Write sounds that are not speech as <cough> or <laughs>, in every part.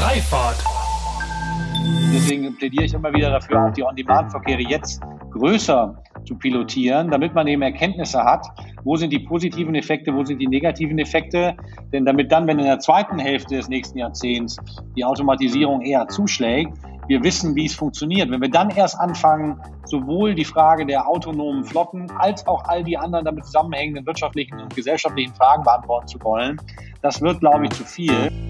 Freifahrt. Deswegen plädiere ich immer wieder dafür, auch die On-Demand-Verkehre jetzt größer zu pilotieren, damit man eben Erkenntnisse hat, wo sind die positiven Effekte, wo sind die negativen Effekte. Denn damit dann, wenn in der zweiten Hälfte des nächsten Jahrzehnts die Automatisierung eher zuschlägt, wir wissen, wie es funktioniert. Wenn wir dann erst anfangen, sowohl die Frage der autonomen Flotten als auch all die anderen damit zusammenhängenden wirtschaftlichen und gesellschaftlichen Fragen beantworten zu wollen, das wird, glaube ich, zu viel.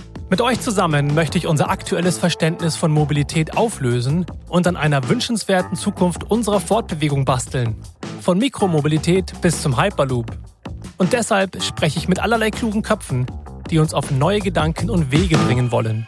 Mit euch zusammen möchte ich unser aktuelles Verständnis von Mobilität auflösen und an einer wünschenswerten Zukunft unserer Fortbewegung basteln. Von Mikromobilität bis zum Hyperloop. Und deshalb spreche ich mit allerlei klugen Köpfen, die uns auf neue Gedanken und Wege bringen wollen.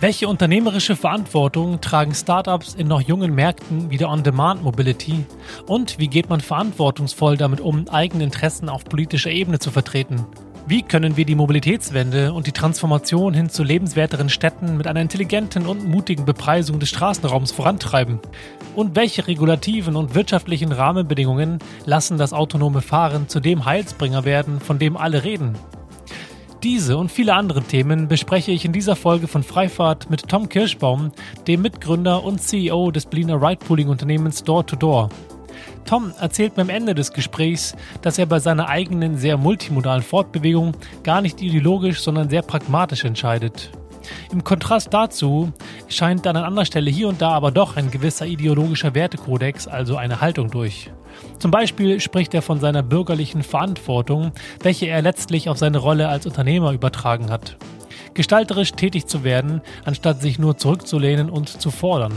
Welche unternehmerische Verantwortung tragen Startups in noch jungen Märkten wie der On-Demand-Mobility? Und wie geht man verantwortungsvoll damit um, eigene Interessen auf politischer Ebene zu vertreten? Wie können wir die Mobilitätswende und die Transformation hin zu lebenswerteren Städten mit einer intelligenten und mutigen Bepreisung des Straßenraums vorantreiben? Und welche regulativen und wirtschaftlichen Rahmenbedingungen lassen das autonome Fahren zu dem Heilsbringer werden, von dem alle reden? Diese und viele andere Themen bespreche ich in dieser Folge von Freifahrt mit Tom Kirschbaum, dem Mitgründer und CEO des Berliner Ride-Pooling-Unternehmens Door to Door. Tom erzählt mir am Ende des Gesprächs, dass er bei seiner eigenen sehr multimodalen Fortbewegung gar nicht ideologisch, sondern sehr pragmatisch entscheidet. Im Kontrast dazu scheint dann an anderer Stelle hier und da aber doch ein gewisser ideologischer Wertekodex, also eine Haltung durch. Zum Beispiel spricht er von seiner bürgerlichen Verantwortung, welche er letztlich auf seine Rolle als Unternehmer übertragen hat. Gestalterisch tätig zu werden, anstatt sich nur zurückzulehnen und zu fordern.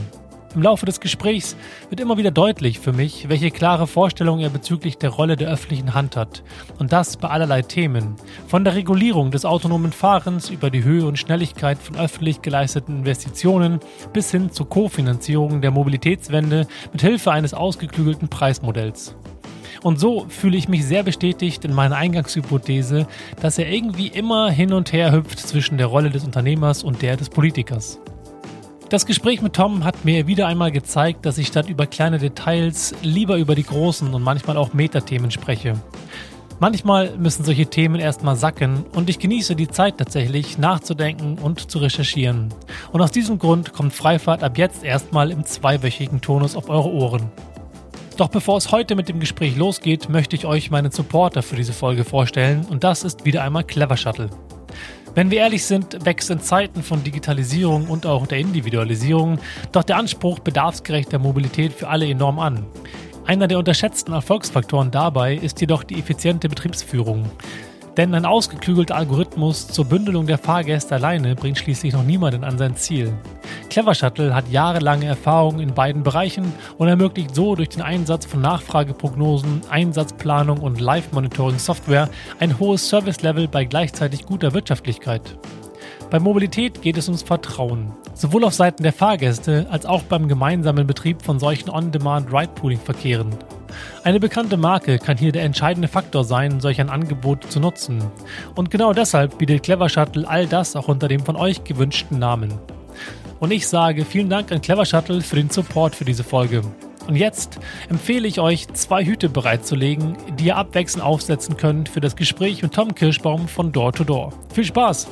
Im Laufe des Gesprächs wird immer wieder deutlich für mich, welche klare Vorstellung er bezüglich der Rolle der öffentlichen Hand hat. Und das bei allerlei Themen. Von der Regulierung des autonomen Fahrens über die Höhe und Schnelligkeit von öffentlich geleisteten Investitionen bis hin zur Kofinanzierung der Mobilitätswende mit Hilfe eines ausgeklügelten Preismodells. Und so fühle ich mich sehr bestätigt in meiner Eingangshypothese, dass er irgendwie immer hin und her hüpft zwischen der Rolle des Unternehmers und der des Politikers. Das Gespräch mit Tom hat mir wieder einmal gezeigt, dass ich statt über kleine Details lieber über die großen und manchmal auch Metathemen spreche. Manchmal müssen solche Themen erstmal sacken und ich genieße die Zeit tatsächlich nachzudenken und zu recherchieren. Und aus diesem Grund kommt Freifahrt ab jetzt erstmal im zweiwöchigen Tonus auf eure Ohren. Doch bevor es heute mit dem Gespräch losgeht, möchte ich euch meinen Supporter für diese Folge vorstellen und das ist wieder einmal Clever Shuttle. Wenn wir ehrlich sind, wächst in Zeiten von Digitalisierung und auch der Individualisierung doch der Anspruch bedarfsgerechter Mobilität für alle enorm an. Einer der unterschätzten Erfolgsfaktoren dabei ist jedoch die effiziente Betriebsführung. Denn ein ausgeklügelter Algorithmus zur Bündelung der Fahrgäste alleine bringt schließlich noch niemanden an sein Ziel. Clever Shuttle hat jahrelange Erfahrung in beiden Bereichen und ermöglicht so durch den Einsatz von Nachfrageprognosen, Einsatzplanung und Live-Monitoring-Software ein hohes Service-Level bei gleichzeitig guter Wirtschaftlichkeit. Bei Mobilität geht es ums Vertrauen, sowohl auf Seiten der Fahrgäste als auch beim gemeinsamen Betrieb von solchen On-Demand-Ride-Pooling-Verkehren. Eine bekannte Marke kann hier der entscheidende Faktor sein, solch ein Angebot zu nutzen. Und genau deshalb bietet Clever Shuttle all das auch unter dem von euch gewünschten Namen. Und ich sage vielen Dank an Clever Shuttle für den Support für diese Folge. Und jetzt empfehle ich euch, zwei Hüte bereitzulegen, die ihr abwechselnd aufsetzen könnt für das Gespräch mit Tom Kirschbaum von Door to Door. Viel Spaß!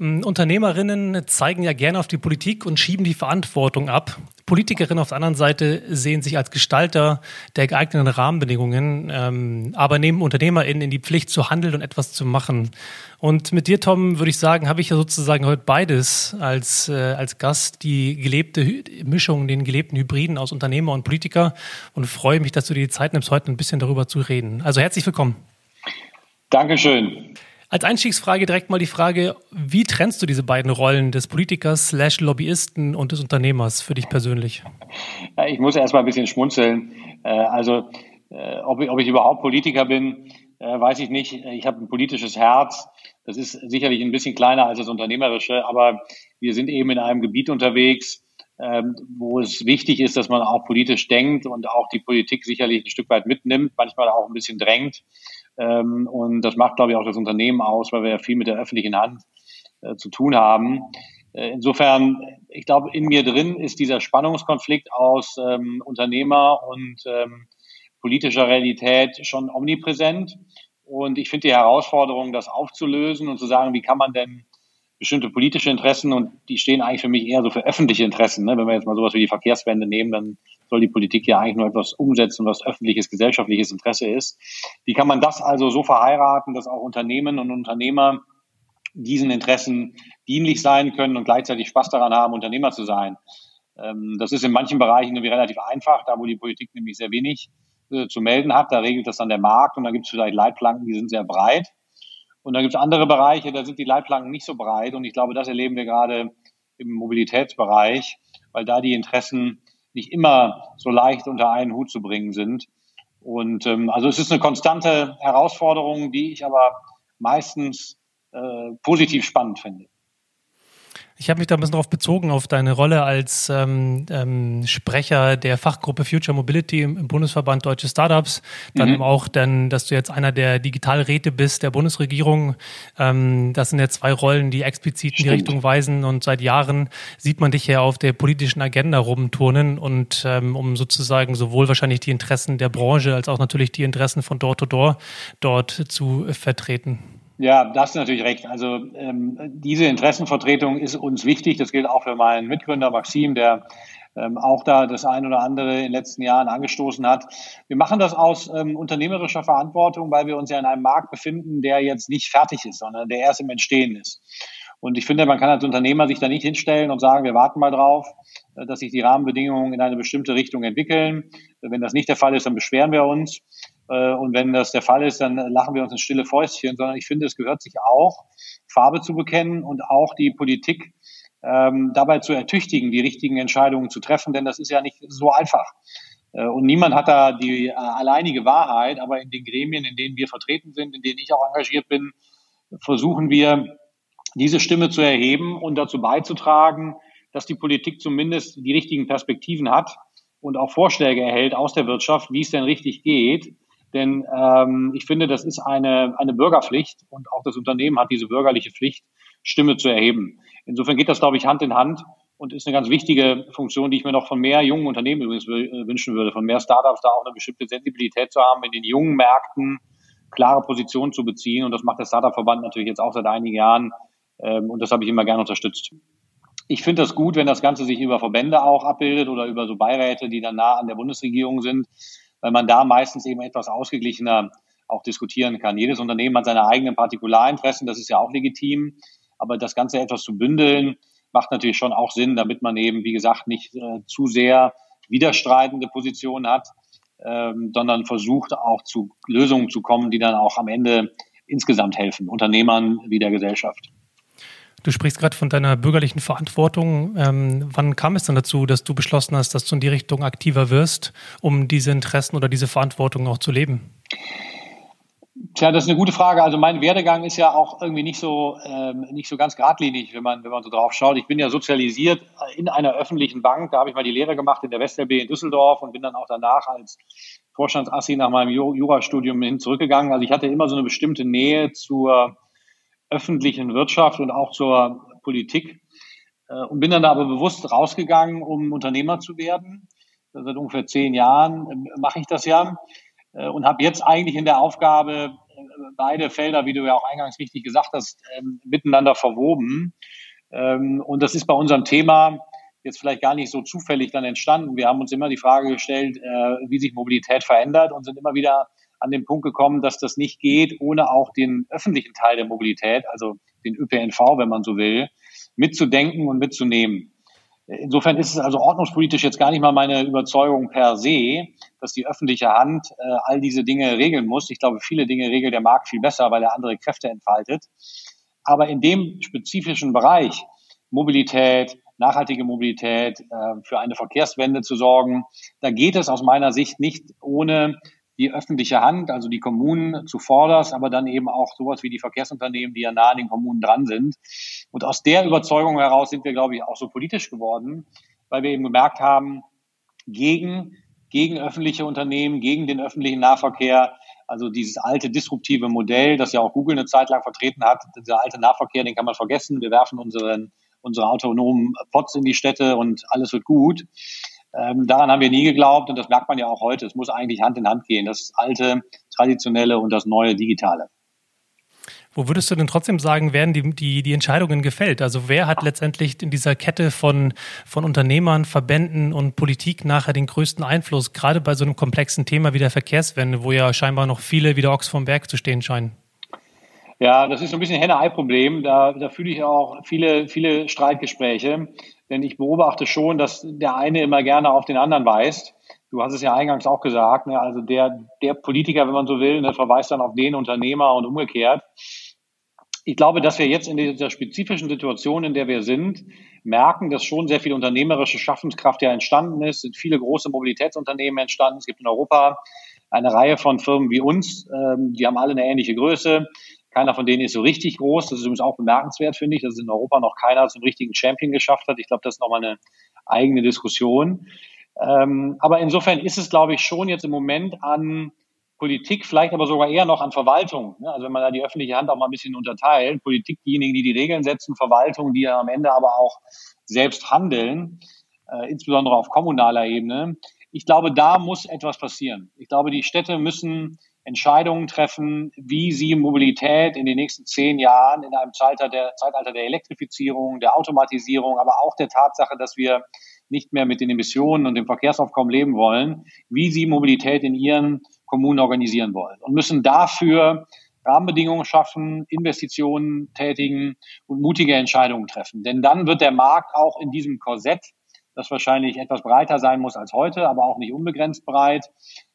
Mm, Unternehmerinnen zeigen ja gerne auf die Politik und schieben die Verantwortung ab. Politikerinnen auf der anderen Seite sehen sich als Gestalter der geeigneten Rahmenbedingungen, ähm, aber nehmen UnternehmerInnen in die Pflicht zu handeln und etwas zu machen. Und mit dir, Tom, würde ich sagen, habe ich ja sozusagen heute beides als, äh, als Gast, die gelebte Mischung, den gelebten Hybriden aus Unternehmer und Politiker und freue mich, dass du dir die Zeit nimmst, heute ein bisschen darüber zu reden. Also herzlich willkommen. Dankeschön. Als Einstiegsfrage direkt mal die Frage, wie trennst du diese beiden Rollen des Politikers slash Lobbyisten und des Unternehmers für dich persönlich? Ich muss erst mal ein bisschen schmunzeln. Äh, also, äh, ob ich, ob ich überhaupt Politiker bin, äh, weiß ich nicht. Ich habe ein politisches Herz. Das ist sicherlich ein bisschen kleiner als das unternehmerische, aber wir sind eben in einem Gebiet unterwegs, ähm, wo es wichtig ist, dass man auch politisch denkt und auch die Politik sicherlich ein Stück weit mitnimmt, manchmal auch ein bisschen drängt. Ähm, und das macht, glaube ich, auch das Unternehmen aus, weil wir ja viel mit der öffentlichen Hand äh, zu tun haben. Äh, insofern, ich glaube, in mir drin ist dieser Spannungskonflikt aus ähm, Unternehmer und ähm, politischer Realität schon omnipräsent. Und ich finde die Herausforderung, das aufzulösen und zu sagen, wie kann man denn bestimmte politische Interessen und die stehen eigentlich für mich eher so für öffentliche Interessen. Ne? Wenn wir jetzt mal sowas wie die Verkehrswende nehmen, dann soll die Politik ja eigentlich nur etwas umsetzen, was öffentliches, gesellschaftliches Interesse ist. Wie kann man das also so verheiraten, dass auch Unternehmen und Unternehmer diesen Interessen dienlich sein können und gleichzeitig Spaß daran haben, Unternehmer zu sein? Ähm, das ist in manchen Bereichen irgendwie relativ einfach, da wo die Politik nämlich sehr wenig äh, zu melden hat. Da regelt das dann der Markt und da gibt es vielleicht Leitplanken, die sind sehr breit. Und dann gibt es andere Bereiche, da sind die Leitplanken nicht so breit. Und ich glaube, das erleben wir gerade im Mobilitätsbereich, weil da die Interessen nicht immer so leicht unter einen Hut zu bringen sind. Und ähm, also es ist eine konstante Herausforderung, die ich aber meistens äh, positiv spannend finde. Ich habe mich da ein bisschen darauf bezogen, auf deine Rolle als ähm, ähm, Sprecher der Fachgruppe Future Mobility im, im Bundesverband Deutsche Startups. Dann mhm. auch, dann, dass du jetzt einer der Digitalräte bist der Bundesregierung. Ähm, das sind ja zwei Rollen, die explizit in die Richtung weisen. Und seit Jahren sieht man dich ja auf der politischen Agenda rumturnen und ähm, um sozusagen sowohl wahrscheinlich die Interessen der Branche als auch natürlich die Interessen von Door-to-Door -Door dort zu vertreten. Ja, da hast du natürlich recht. Also ähm, diese Interessenvertretung ist uns wichtig. Das gilt auch für meinen Mitgründer Maxim, der ähm, auch da das ein oder andere in den letzten Jahren angestoßen hat. Wir machen das aus ähm, unternehmerischer Verantwortung, weil wir uns ja in einem Markt befinden, der jetzt nicht fertig ist, sondern der erst im Entstehen ist. Und ich finde, man kann als Unternehmer sich da nicht hinstellen und sagen, wir warten mal drauf, äh, dass sich die Rahmenbedingungen in eine bestimmte Richtung entwickeln. Wenn das nicht der Fall ist, dann beschweren wir uns. Äh, und wenn das der Fall ist, dann lachen wir uns ins stille Fäustchen, sondern ich finde, es gehört sich auch, Farbe zu bekennen und auch die Politik ähm, dabei zu ertüchtigen, die richtigen Entscheidungen zu treffen, denn das ist ja nicht so einfach. Äh, und niemand hat da die äh, alleinige Wahrheit, aber in den Gremien, in denen wir vertreten sind, in denen ich auch engagiert bin, versuchen wir, diese Stimme zu erheben und dazu beizutragen, dass die Politik zumindest die richtigen Perspektiven hat und auch Vorschläge erhält aus der Wirtschaft, wie es denn richtig geht, denn ähm, ich finde, das ist eine, eine Bürgerpflicht und auch das Unternehmen hat diese bürgerliche Pflicht, Stimme zu erheben. Insofern geht das, glaube ich, Hand in Hand und ist eine ganz wichtige Funktion, die ich mir noch von mehr jungen Unternehmen übrigens äh, wünschen würde, von mehr Startups da auch eine bestimmte Sensibilität zu haben, in den jungen Märkten klare Positionen zu beziehen. Und das macht der Startup-Verband natürlich jetzt auch seit einigen Jahren. Ähm, und das habe ich immer gerne unterstützt. Ich finde das gut, wenn das Ganze sich über Verbände auch abbildet oder über so Beiräte, die dann nah an der Bundesregierung sind weil man da meistens eben etwas ausgeglichener auch diskutieren kann. Jedes Unternehmen hat seine eigenen Partikularinteressen, das ist ja auch legitim, aber das Ganze etwas zu bündeln, macht natürlich schon auch Sinn, damit man eben, wie gesagt, nicht äh, zu sehr widerstreitende Positionen hat, ähm, sondern versucht auch zu Lösungen zu kommen, die dann auch am Ende insgesamt helfen, Unternehmern wie der Gesellschaft. Du sprichst gerade von deiner bürgerlichen Verantwortung. Ähm, wann kam es dann dazu, dass du beschlossen hast, dass du in die Richtung aktiver wirst, um diese Interessen oder diese Verantwortung auch zu leben? Tja, das ist eine gute Frage. Also mein Werdegang ist ja auch irgendwie nicht so ähm, nicht so ganz geradlinig, wenn man wenn man so drauf schaut. Ich bin ja sozialisiert in einer öffentlichen Bank. Da habe ich mal die Lehre gemacht in der WestLB in Düsseldorf und bin dann auch danach als Vorstandsassi nach meinem Jurastudium hin zurückgegangen. Also ich hatte immer so eine bestimmte Nähe zur öffentlichen Wirtschaft und auch zur Politik äh, und bin dann aber bewusst rausgegangen, um Unternehmer zu werden. Seit ungefähr zehn Jahren äh, mache ich das ja äh, und habe jetzt eigentlich in der Aufgabe beide Felder, wie du ja auch eingangs richtig gesagt hast, ähm, miteinander verwoben. Ähm, und das ist bei unserem Thema jetzt vielleicht gar nicht so zufällig dann entstanden. Wir haben uns immer die Frage gestellt, wie sich Mobilität verändert und sind immer wieder an den Punkt gekommen, dass das nicht geht, ohne auch den öffentlichen Teil der Mobilität, also den ÖPNV, wenn man so will, mitzudenken und mitzunehmen. Insofern ist es also ordnungspolitisch jetzt gar nicht mal meine Überzeugung per se, dass die öffentliche Hand äh, all diese Dinge regeln muss. Ich glaube, viele Dinge regelt der Markt viel besser, weil er andere Kräfte entfaltet. Aber in dem spezifischen Bereich Mobilität, nachhaltige Mobilität, äh, für eine Verkehrswende zu sorgen, da geht es aus meiner Sicht nicht ohne die öffentliche Hand, also die Kommunen zuvorderst, aber dann eben auch sowas wie die Verkehrsunternehmen, die ja nah an den Kommunen dran sind. Und aus der Überzeugung heraus sind wir, glaube ich, auch so politisch geworden, weil wir eben gemerkt haben, gegen, gegen öffentliche Unternehmen, gegen den öffentlichen Nahverkehr, also dieses alte disruptive Modell, das ja auch Google eine Zeit lang vertreten hat, dieser alte Nahverkehr, den kann man vergessen. Wir werfen unseren, unsere autonomen Pots in die Städte und alles wird gut. Ähm, daran haben wir nie geglaubt und das merkt man ja auch heute. Es muss eigentlich Hand in Hand gehen, das alte, traditionelle und das neue, digitale. Wo würdest du denn trotzdem sagen, werden die, die, die Entscheidungen gefällt? Also wer hat letztendlich in dieser Kette von, von Unternehmern, Verbänden und Politik nachher den größten Einfluss, gerade bei so einem komplexen Thema wie der Verkehrswende, wo ja scheinbar noch viele wie der Ochs vom Berg zu stehen scheinen? Ja, das ist so ein bisschen ein Henne-Ei-Problem. Da, da fühle ich auch viele, viele Streitgespräche. Denn ich beobachte schon, dass der eine immer gerne auf den anderen weist. Du hast es ja eingangs auch gesagt, ne? also der, der Politiker, wenn man so will, ne, verweist dann auf den Unternehmer und umgekehrt. Ich glaube, dass wir jetzt in dieser spezifischen Situation, in der wir sind, merken, dass schon sehr viel unternehmerische Schaffenskraft ja entstanden ist, sind viele große Mobilitätsunternehmen entstanden. Es gibt in Europa eine Reihe von Firmen wie uns, ähm, die haben alle eine ähnliche Größe. Keiner von denen ist so richtig groß. Das ist übrigens auch bemerkenswert, finde ich, dass in Europa noch keiner zum richtigen Champion geschafft hat. Ich glaube, das ist nochmal eine eigene Diskussion. Ähm, aber insofern ist es, glaube ich, schon jetzt im Moment an Politik, vielleicht aber sogar eher noch an Verwaltung. Ne? Also wenn man da die öffentliche Hand auch mal ein bisschen unterteilt, Politik diejenigen, die die Regeln setzen, Verwaltung, die ja am Ende aber auch selbst handeln, äh, insbesondere auf kommunaler Ebene. Ich glaube, da muss etwas passieren. Ich glaube, die Städte müssen Entscheidungen treffen, wie sie Mobilität in den nächsten zehn Jahren in einem Zeitalter der, Zeitalter der Elektrifizierung, der Automatisierung, aber auch der Tatsache, dass wir nicht mehr mit den Emissionen und dem Verkehrsaufkommen leben wollen, wie sie Mobilität in ihren Kommunen organisieren wollen und müssen dafür Rahmenbedingungen schaffen, Investitionen tätigen und mutige Entscheidungen treffen. Denn dann wird der Markt auch in diesem Korsett, das wahrscheinlich etwas breiter sein muss als heute, aber auch nicht unbegrenzt breit,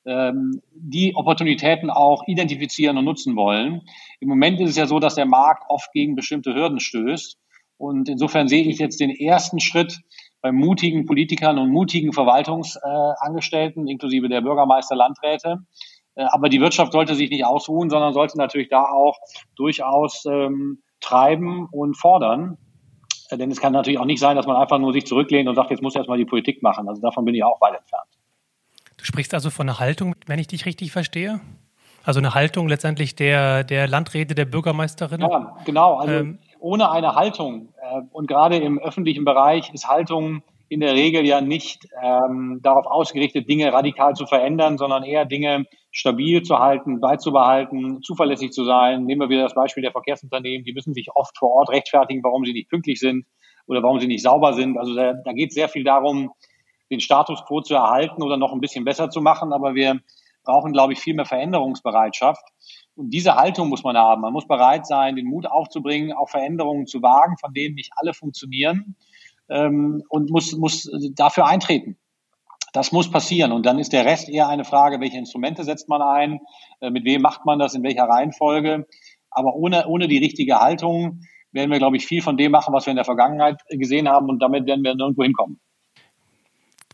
die Opportunitäten auch identifizieren und nutzen wollen. Im Moment ist es ja so, dass der Markt oft gegen bestimmte Hürden stößt. Und insofern sehe ich jetzt den ersten Schritt bei mutigen Politikern und mutigen Verwaltungsangestellten, inklusive der Bürgermeister, Landräte. Äh, aber die Wirtschaft sollte sich nicht ausruhen, sondern sollte natürlich da auch durchaus ähm, treiben und fordern. Äh, denn es kann natürlich auch nicht sein, dass man einfach nur sich zurücklehnt und sagt, jetzt muss erstmal die Politik machen. Also davon bin ich auch weit entfernt. Du sprichst also von einer Haltung, wenn ich dich richtig verstehe? Also eine Haltung letztendlich der, der Landräte, der Bürgermeisterin? Ja, genau. Also ähm, ohne eine Haltung äh, und gerade im öffentlichen Bereich ist Haltung in der Regel ja nicht ähm, darauf ausgerichtet, Dinge radikal zu verändern, sondern eher Dinge stabil zu halten, beizubehalten, zuverlässig zu sein. Nehmen wir wieder das Beispiel der Verkehrsunternehmen, die müssen sich oft vor Ort rechtfertigen, warum sie nicht pünktlich sind oder warum sie nicht sauber sind. Also da, da geht es sehr viel darum, den Status quo zu erhalten oder noch ein bisschen besser zu machen. Aber wir brauchen, glaube ich, viel mehr Veränderungsbereitschaft. Und diese Haltung muss man haben. Man muss bereit sein, den Mut aufzubringen, auch Veränderungen zu wagen, von denen nicht alle funktionieren, ähm, und muss, muss dafür eintreten. Das muss passieren. Und dann ist der Rest eher eine Frage, welche Instrumente setzt man ein, äh, mit wem macht man das, in welcher Reihenfolge. Aber ohne, ohne die richtige Haltung werden wir, glaube ich, viel von dem machen, was wir in der Vergangenheit gesehen haben. Und damit werden wir nirgendwo hinkommen.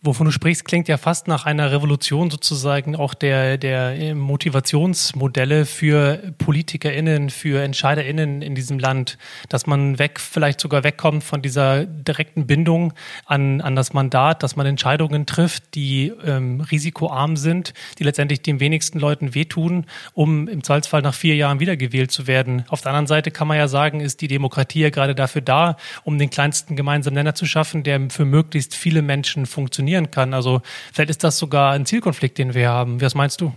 Wovon du sprichst, klingt ja fast nach einer Revolution sozusagen auch der, der äh, Motivationsmodelle für PolitikerInnen, für EntscheiderInnen in diesem Land, dass man weg, vielleicht sogar wegkommt von dieser direkten Bindung an, an das Mandat, dass man Entscheidungen trifft, die ähm, risikoarm sind, die letztendlich den wenigsten Leuten wehtun, um im Zweifelsfall nach vier Jahren wiedergewählt zu werden. Auf der anderen Seite kann man ja sagen, ist die Demokratie ja gerade dafür da, um den kleinsten gemeinsamen Nenner zu schaffen, der für möglichst viele Menschen funktioniert funktionieren kann. Also vielleicht ist das sogar ein Zielkonflikt, den wir haben. Was meinst du?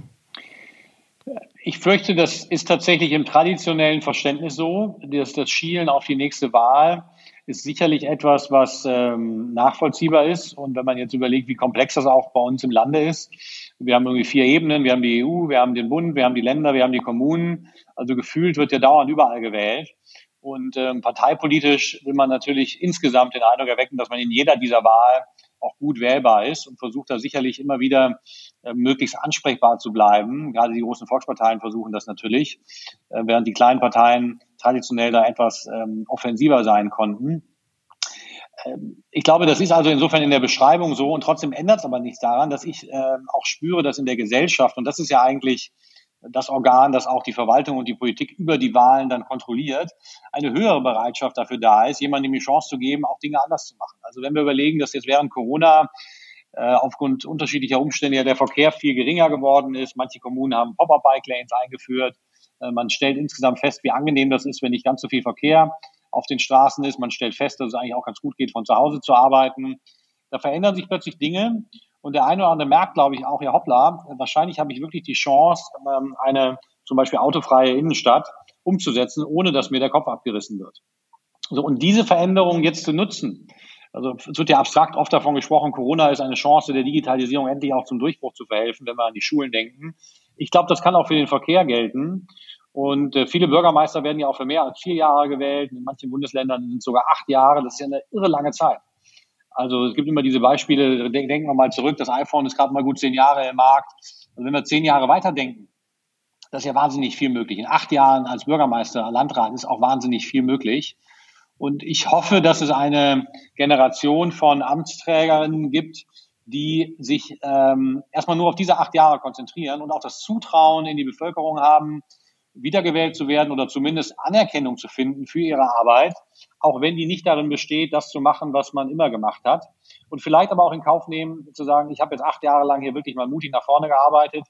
Ich fürchte, das ist tatsächlich im traditionellen Verständnis so. dass das Schielen auf die nächste Wahl ist sicherlich etwas, was ähm, nachvollziehbar ist. Und wenn man jetzt überlegt, wie komplex das auch bei uns im Lande ist, wir haben irgendwie vier Ebenen, wir haben die EU, wir haben den Bund, wir haben die Länder, wir haben die Kommunen. Also gefühlt wird ja dauernd überall gewählt. Und ähm, parteipolitisch will man natürlich insgesamt den Eindruck erwecken, dass man in jeder dieser Wahl auch gut wählbar ist und versucht da sicherlich immer wieder äh, möglichst ansprechbar zu bleiben. Gerade die großen Volksparteien versuchen das natürlich, äh, während die kleinen Parteien traditionell da etwas ähm, offensiver sein konnten. Ähm, ich glaube, das ist also insofern in der Beschreibung so und trotzdem ändert es aber nichts daran, dass ich äh, auch spüre, dass in der Gesellschaft, und das ist ja eigentlich das Organ, das auch die Verwaltung und die Politik über die Wahlen dann kontrolliert, eine höhere Bereitschaft dafür da ist, jemandem die Chance zu geben, auch Dinge anders zu machen. Also wenn wir überlegen, dass jetzt während Corona äh, aufgrund unterschiedlicher Umstände ja der Verkehr viel geringer geworden ist, manche Kommunen haben Pop-up-Bike-Lanes eingeführt, äh, man stellt insgesamt fest, wie angenehm das ist, wenn nicht ganz so viel Verkehr auf den Straßen ist, man stellt fest, dass es eigentlich auch ganz gut geht, von zu Hause zu arbeiten. Da verändern sich plötzlich Dinge und der eine oder andere merkt, glaube ich, auch, ja hoppla, wahrscheinlich habe ich wirklich die Chance, ähm, eine zum Beispiel autofreie Innenstadt umzusetzen, ohne dass mir der Kopf abgerissen wird. So, und diese Veränderung jetzt zu nutzen, also es wird ja abstrakt oft davon gesprochen, Corona ist eine Chance der Digitalisierung endlich auch zum Durchbruch zu verhelfen, wenn wir an die Schulen denken. Ich glaube, das kann auch für den Verkehr gelten. Und äh, viele Bürgermeister werden ja auch für mehr als vier Jahre gewählt. In manchen Bundesländern sind sogar acht Jahre. Das ist ja eine irre lange Zeit. Also es gibt immer diese Beispiele, denken wir mal zurück, das iPhone ist gerade mal gut zehn Jahre im Markt. Also wenn wir zehn Jahre weiterdenken, das ist ja wahnsinnig viel möglich. In acht Jahren als Bürgermeister, Landrat ist auch wahnsinnig viel möglich. Und ich hoffe, dass es eine Generation von Amtsträgerinnen gibt, die sich ähm, erstmal nur auf diese acht Jahre konzentrieren und auch das Zutrauen in die Bevölkerung haben, wiedergewählt zu werden oder zumindest Anerkennung zu finden für ihre Arbeit, auch wenn die nicht darin besteht, das zu machen, was man immer gemacht hat. Und vielleicht aber auch in Kauf nehmen, zu sagen, ich habe jetzt acht Jahre lang hier wirklich mal mutig nach vorne gearbeitet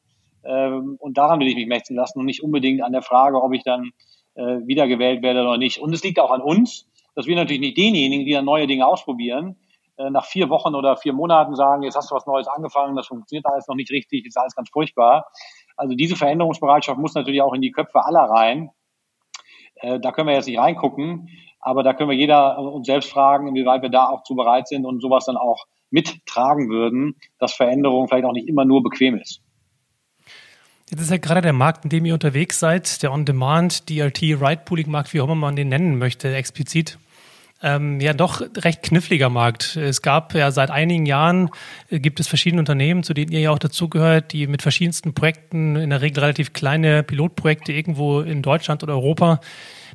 ähm, und daran will ich mich messen lassen und nicht unbedingt an der Frage, ob ich dann äh, wiedergewählt werde oder nicht. Und es liegt auch an uns, dass wir natürlich nicht denjenigen, die dann neue Dinge ausprobieren, äh, nach vier Wochen oder vier Monaten sagen, jetzt hast du was Neues angefangen, das funktioniert alles noch nicht richtig, ist alles ganz furchtbar, also diese Veränderungsbereitschaft muss natürlich auch in die Köpfe aller rein. Äh, da können wir jetzt nicht reingucken, aber da können wir jeder uns selbst fragen, inwieweit wir da auch zu bereit sind und sowas dann auch mittragen würden, dass Veränderung vielleicht auch nicht immer nur bequem ist. Jetzt ist ja gerade der Markt, in dem ihr unterwegs seid, der On-Demand, DLT, Ride-Pooling-Markt, wie auch immer man den nennen möchte, explizit ähm, ja doch recht kniffliger Markt. Es gab ja seit einigen Jahren, äh, gibt es verschiedene Unternehmen, zu denen ihr ja auch dazugehört, die mit verschiedensten Projekten, in der Regel relativ kleine Pilotprojekte irgendwo in Deutschland oder Europa,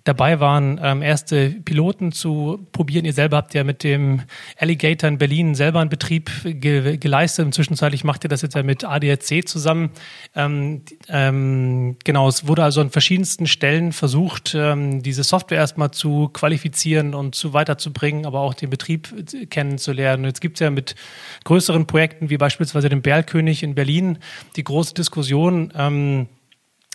dabei waren, ähm, erste Piloten zu probieren. Ihr selber habt ja mit dem Alligator in Berlin selber einen Betrieb ge geleistet. Zwischenzeitlich macht ihr das jetzt ja mit ADAC zusammen. Ähm, ähm, genau, es wurde also an verschiedensten Stellen versucht, ähm, diese Software erstmal zu qualifizieren und zu weiterzubringen, aber auch den Betrieb kennenzulernen. Jetzt gibt es ja mit größeren Projekten wie beispielsweise dem Berlkönig in Berlin die große Diskussion, ähm,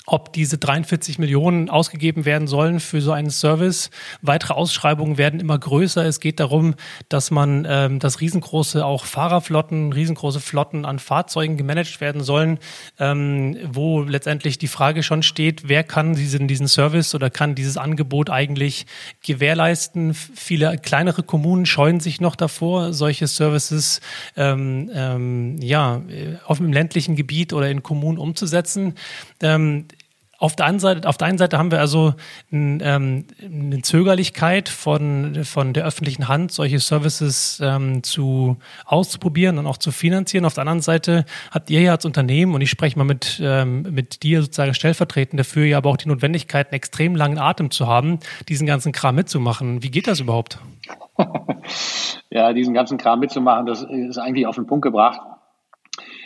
ob diese 43 Millionen ausgegeben werden sollen für so einen Service. Weitere Ausschreibungen werden immer größer. Es geht darum, dass man, ähm, dass riesengroße auch Fahrerflotten, riesengroße Flotten an Fahrzeugen gemanagt werden sollen, ähm, wo letztendlich die Frage schon steht, wer kann diesen, diesen Service oder kann dieses Angebot eigentlich gewährleisten? Viele kleinere Kommunen scheuen sich noch davor, solche Services ähm, ähm, ja, auf dem ländlichen Gebiet oder in Kommunen umzusetzen. Ähm, auf der, einen Seite, auf der einen Seite haben wir also ein, ähm, eine Zögerlichkeit von, von der öffentlichen Hand, solche Services ähm, zu auszuprobieren und auch zu finanzieren. Auf der anderen Seite habt ihr ja als Unternehmen, und ich spreche mal mit, ähm, mit dir sozusagen stellvertretend dafür, ja aber auch die Notwendigkeit, einen extrem langen Atem zu haben, diesen ganzen Kram mitzumachen. Wie geht das überhaupt? <laughs> ja, diesen ganzen Kram mitzumachen, das ist eigentlich auf den Punkt gebracht.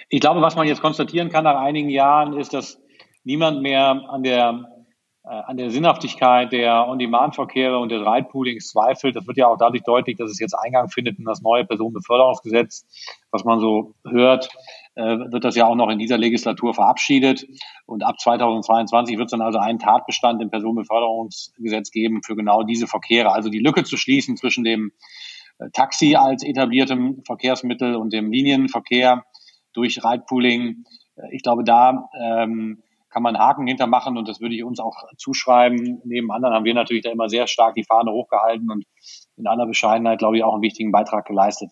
Ich glaube, was man jetzt konstatieren kann nach einigen Jahren, ist, dass niemand mehr an der, äh, an der Sinnhaftigkeit der On-Demand-Verkehre und des Ride-Poolings zweifelt. Das wird ja auch dadurch deutlich, dass es jetzt Eingang findet in das neue Personenbeförderungsgesetz. Was man so hört, äh, wird das ja auch noch in dieser Legislatur verabschiedet. Und ab 2022 wird es dann also einen Tatbestand im Personenbeförderungsgesetz geben für genau diese Verkehre. Also die Lücke zu schließen zwischen dem äh, Taxi als etabliertem Verkehrsmittel und dem Linienverkehr durch Ride-Pooling. Ich glaube, da ähm, kann man Haken hintermachen und das würde ich uns auch zuschreiben. Neben anderen haben wir natürlich da immer sehr stark die Fahne hochgehalten und in aller Bescheidenheit, glaube ich, auch einen wichtigen Beitrag geleistet.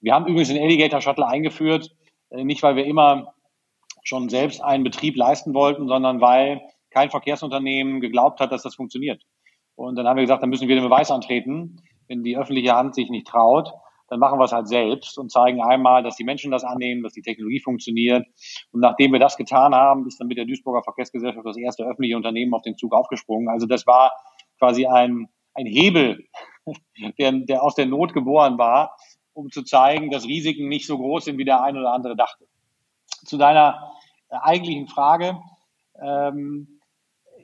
Wir haben übrigens den Alligator Shuttle eingeführt, äh, nicht weil wir immer schon selbst einen Betrieb leisten wollten, sondern weil kein Verkehrsunternehmen geglaubt hat, dass das funktioniert. Und dann haben wir gesagt, dann müssen wir den Beweis antreten, wenn die öffentliche Hand sich nicht traut dann machen wir es halt selbst und zeigen einmal, dass die Menschen das annehmen, dass die Technologie funktioniert. Und nachdem wir das getan haben, ist dann mit der Duisburger Verkehrsgesellschaft das erste öffentliche Unternehmen auf den Zug aufgesprungen. Also das war quasi ein, ein Hebel, <laughs> der, der aus der Not geboren war, um zu zeigen, dass Risiken nicht so groß sind, wie der eine oder andere dachte. Zu deiner äh, eigentlichen Frage. Ähm,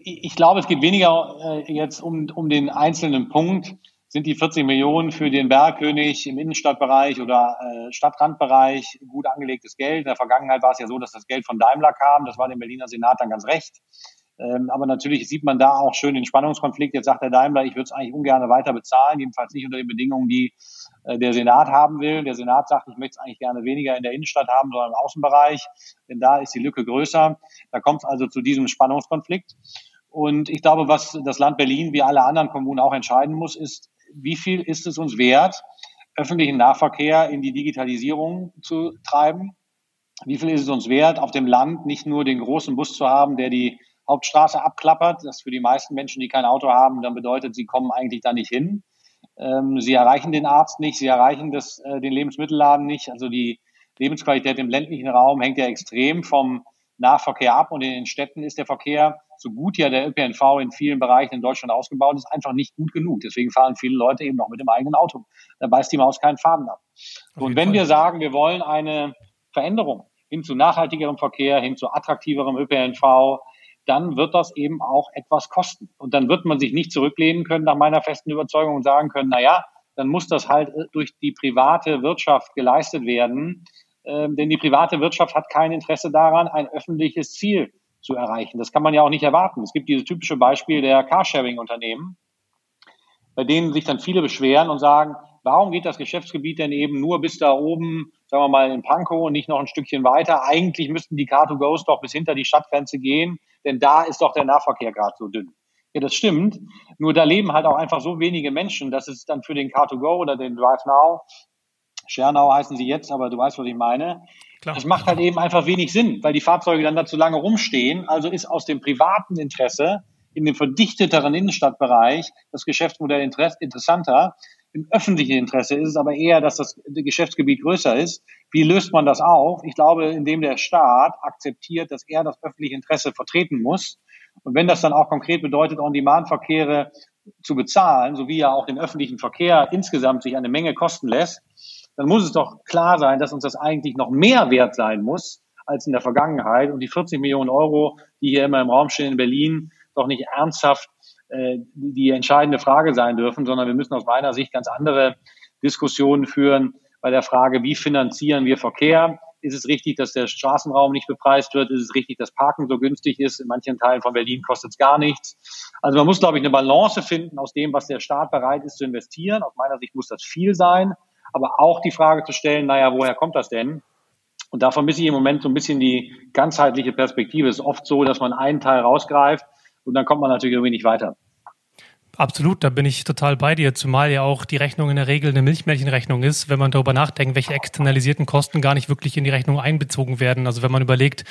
ich glaube, es geht weniger äh, jetzt um, um den einzelnen Punkt. Sind die 40 Millionen für den Bergkönig im Innenstadtbereich oder äh, Stadtrandbereich gut angelegtes Geld? In der Vergangenheit war es ja so, dass das Geld von Daimler kam. Das war dem Berliner Senat dann ganz recht. Ähm, aber natürlich sieht man da auch schön den Spannungskonflikt. Jetzt sagt der Daimler, ich würde es eigentlich ungern weiter bezahlen, jedenfalls nicht unter den Bedingungen, die äh, der Senat haben will. Der Senat sagt, ich möchte es eigentlich gerne weniger in der Innenstadt haben, sondern im Außenbereich, denn da ist die Lücke größer. Da kommt es also zu diesem Spannungskonflikt. Und ich glaube, was das Land Berlin wie alle anderen Kommunen auch entscheiden muss, ist, wie viel ist es uns wert, öffentlichen Nahverkehr in die Digitalisierung zu treiben? Wie viel ist es uns wert, auf dem Land nicht nur den großen Bus zu haben, der die Hauptstraße abklappert. Das für die meisten Menschen, die kein Auto haben, dann bedeutet, sie kommen eigentlich da nicht hin. Ähm, sie erreichen den Arzt nicht, sie erreichen das, äh, den Lebensmittelladen nicht. Also die Lebensqualität im ländlichen Raum hängt ja extrem vom Nahverkehr ab und in den Städten ist der Verkehr, so gut ja der ÖPNV in vielen Bereichen in Deutschland ausgebaut ist, einfach nicht gut genug. Deswegen fahren viele Leute eben noch mit dem eigenen Auto. Da beißt die Maus keinen Faden ab. Und wenn Fall. wir sagen, wir wollen eine Veränderung hin zu nachhaltigerem Verkehr, hin zu attraktiverem ÖPNV, dann wird das eben auch etwas kosten. Und dann wird man sich nicht zurücklehnen können, nach meiner festen Überzeugung, und sagen können, na ja, dann muss das halt äh, durch die private Wirtschaft geleistet werden. Ähm, denn die private Wirtschaft hat kein Interesse daran, ein öffentliches Ziel zu erreichen. Das kann man ja auch nicht erwarten. Es gibt dieses typische Beispiel der Carsharing-Unternehmen, bei denen sich dann viele beschweren und sagen, warum geht das Geschäftsgebiet denn eben nur bis da oben, sagen wir mal in Pankow und nicht noch ein Stückchen weiter? Eigentlich müssten die Car2Go's doch bis hinter die Stadtgrenze gehen denn da ist doch der Nahverkehr gerade so dünn. Ja, das stimmt. Nur da leben halt auch einfach so wenige Menschen, dass es dann für den Car2Go oder den Drive Now, Schernau heißen sie jetzt, aber du weißt, was ich meine. Klar. Das macht halt eben einfach wenig Sinn, weil die Fahrzeuge dann da zu lange rumstehen. Also ist aus dem privaten Interesse in dem verdichteteren Innenstadtbereich das Geschäftsmodell interessanter. Im öffentlichen Interesse ist es aber eher, dass das Geschäftsgebiet größer ist. Wie löst man das auf? Ich glaube, indem der Staat akzeptiert, dass er das öffentliche Interesse vertreten muss. Und wenn das dann auch konkret bedeutet, On-Demand-Verkehre zu bezahlen, so wie ja auch den öffentlichen Verkehr insgesamt sich eine Menge kosten lässt, dann muss es doch klar sein, dass uns das eigentlich noch mehr wert sein muss als in der Vergangenheit und die 40 Millionen Euro, die hier immer im Raum stehen in Berlin, doch nicht ernsthaft äh, die entscheidende Frage sein dürfen, sondern wir müssen aus meiner Sicht ganz andere Diskussionen führen bei der Frage, wie finanzieren wir Verkehr? Ist es richtig, dass der Straßenraum nicht bepreist wird? Ist es richtig, dass Parken so günstig ist? In manchen Teilen von Berlin kostet es gar nichts. Also man muss, glaube ich, eine Balance finden aus dem, was der Staat bereit ist zu investieren. Aus meiner Sicht muss das viel sein, aber auch die Frage zu stellen, naja, woher kommt das denn? Und da vermisse ich im Moment so ein bisschen die ganzheitliche Perspektive. Es ist oft so, dass man einen Teil rausgreift und dann kommt man natürlich irgendwie nicht weiter. Absolut, da bin ich total bei dir, zumal ja auch die Rechnung in der Regel eine Milchmädchenrechnung ist, wenn man darüber nachdenkt, welche externalisierten Kosten gar nicht wirklich in die Rechnung einbezogen werden. Also wenn man überlegt,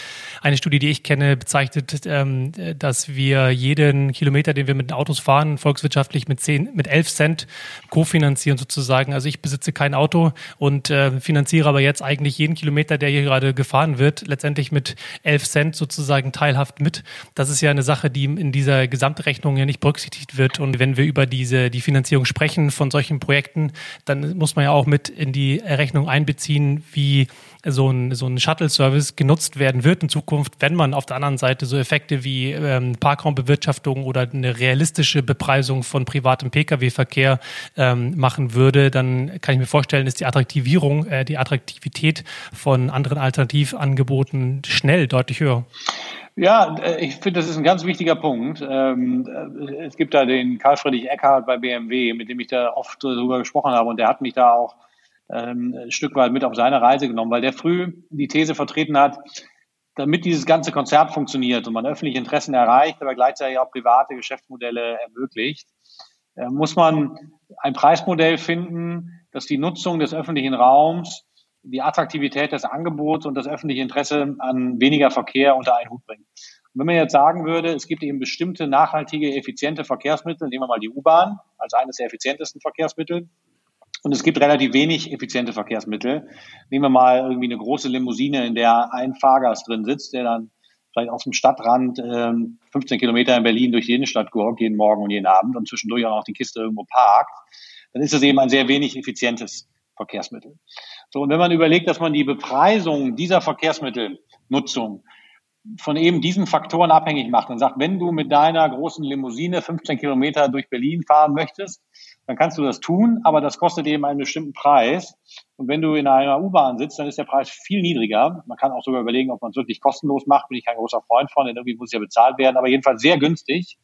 eine Studie, die ich kenne, bezeichnet, ähm, dass wir jeden Kilometer, den wir mit den Autos fahren, volkswirtschaftlich mit zehn, mit elf Cent kofinanzieren sozusagen. Also ich besitze kein Auto und äh, finanziere aber jetzt eigentlich jeden Kilometer, der hier gerade gefahren wird, letztendlich mit elf Cent sozusagen teilhaft mit. Das ist ja eine Sache, die in dieser Gesamtrechnung ja nicht berücksichtigt wird und wenn wir über diese, die Finanzierung sprechen von solchen Projekten, dann muss man ja auch mit in die Rechnung einbeziehen, wie so ein, so ein Shuttle-Service genutzt werden wird in Zukunft, wenn man auf der anderen Seite so Effekte wie ähm, Parkraumbewirtschaftung oder eine realistische Bepreisung von privatem Pkw-Verkehr ähm, machen würde, dann kann ich mir vorstellen, ist die Attraktivierung, äh, die Attraktivität von anderen Alternativangeboten schnell deutlich höher. Ja, äh, ich finde, das ist ein ganz wichtiger Punkt. Ähm, äh, es gibt da den Karl Friedrich Eckhardt bei BMW, mit dem ich da oft darüber gesprochen habe und der hat mich da auch ähm, ein Stück weit mit auf seine Reise genommen, weil der früh die These vertreten hat, damit dieses ganze Konzert funktioniert und man öffentliche Interessen erreicht, aber gleichzeitig auch private Geschäftsmodelle ermöglicht, äh, muss man ein Preismodell finden, das die Nutzung des öffentlichen Raums die Attraktivität des Angebots und das öffentliche Interesse an weniger Verkehr unter einen Hut bringen. Und wenn man jetzt sagen würde, es gibt eben bestimmte nachhaltige, effiziente Verkehrsmittel, nehmen wir mal die U-Bahn als eines der effizientesten Verkehrsmittel, und es gibt relativ wenig effiziente Verkehrsmittel. Nehmen wir mal irgendwie eine große Limousine, in der ein Fahrgast drin sitzt, der dann vielleicht auf dem Stadtrand ähm, 15 Kilometer in Berlin durch die Innenstadt gurkt, jeden Morgen und jeden Abend und zwischendurch auch noch die Kiste irgendwo parkt, dann ist das eben ein sehr wenig effizientes Verkehrsmittel. So, und wenn man überlegt, dass man die Bepreisung dieser Verkehrsmittelnutzung von eben diesen Faktoren abhängig macht und sagt, wenn du mit deiner großen Limousine 15 Kilometer durch Berlin fahren möchtest, dann kannst du das tun, aber das kostet eben einen bestimmten Preis. Und wenn du in einer U-Bahn sitzt, dann ist der Preis viel niedriger. Man kann auch sogar überlegen, ob man es wirklich kostenlos macht. Bin ich kein großer Freund von, denn irgendwie muss es ja bezahlt werden, aber jedenfalls sehr günstig.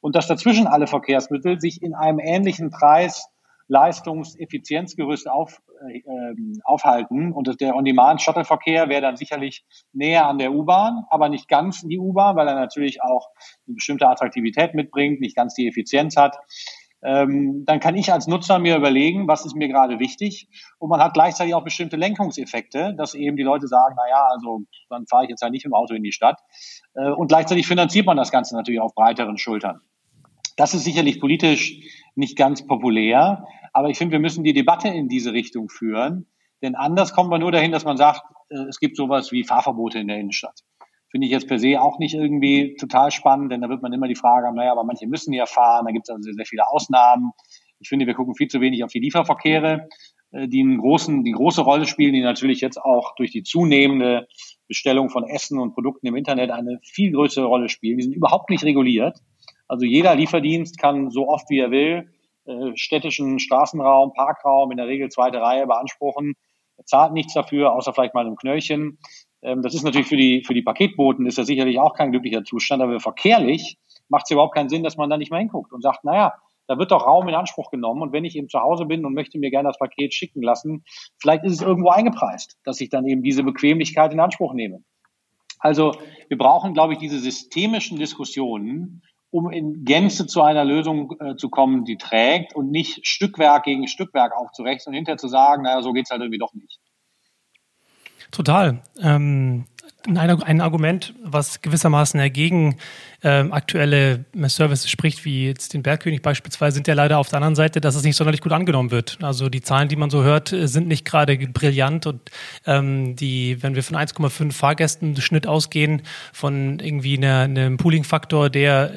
Und dass dazwischen alle Verkehrsmittel sich in einem ähnlichen Preis Leistungseffizienzgerüst auf, äh, ähm, aufhalten. Und der On-Demand-Shuttle-Verkehr wäre dann sicherlich näher an der U-Bahn, aber nicht ganz die U-Bahn, weil er natürlich auch eine bestimmte Attraktivität mitbringt, nicht ganz die Effizienz hat. Ähm, dann kann ich als Nutzer mir überlegen, was ist mir gerade wichtig. Und man hat gleichzeitig auch bestimmte Lenkungseffekte, dass eben die Leute sagen, na ja, also dann fahre ich jetzt halt nicht im Auto in die Stadt. Äh, und gleichzeitig finanziert man das Ganze natürlich auf breiteren Schultern. Das ist sicherlich politisch nicht ganz populär, aber ich finde, wir müssen die Debatte in diese Richtung führen. Denn anders kommen wir nur dahin, dass man sagt, äh, es gibt sowas wie Fahrverbote in der Innenstadt. Finde ich jetzt per se auch nicht irgendwie total spannend, denn da wird man immer die Frage haben, naja, aber manche müssen ja fahren, da gibt es also sehr, sehr viele Ausnahmen. Ich finde, wir gucken viel zu wenig auf die Lieferverkehre, äh, die einen großen, die große Rolle spielen, die natürlich jetzt auch durch die zunehmende Bestellung von Essen und Produkten im Internet eine viel größere Rolle spielen. Die sind überhaupt nicht reguliert. Also jeder Lieferdienst kann so oft wie er will äh, städtischen Straßenraum, Parkraum in der Regel zweite Reihe beanspruchen. Zahlt nichts dafür, außer vielleicht mal einem Knöllchen. Ähm, das ist natürlich für die, für die Paketboten ist das sicherlich auch kein glücklicher Zustand, aber verkehrlich macht es überhaupt keinen Sinn, dass man da nicht mehr hinguckt und sagt, naja, da wird doch Raum in Anspruch genommen. Und wenn ich eben zu Hause bin und möchte mir gerne das Paket schicken lassen, vielleicht ist es irgendwo eingepreist, dass ich dann eben diese Bequemlichkeit in Anspruch nehme. Also wir brauchen, glaube ich, diese systemischen Diskussionen um in Gänze zu einer Lösung äh, zu kommen, die trägt und nicht Stückwerk gegen Stückwerk aufzurechnen und hinterher zu sagen, naja, so geht's halt irgendwie doch nicht. Total. Ähm, ein, Argument, was gewissermaßen dagegen ähm, aktuelle Services spricht, wie jetzt den Bergkönig beispielsweise, sind ja leider auf der anderen Seite, dass es nicht sonderlich gut angenommen wird. Also die Zahlen, die man so hört, sind nicht gerade brillant und ähm, die, wenn wir von 1,5 Fahrgästen Schnitt ausgehen, von irgendwie einer, einem Pooling-Faktor, der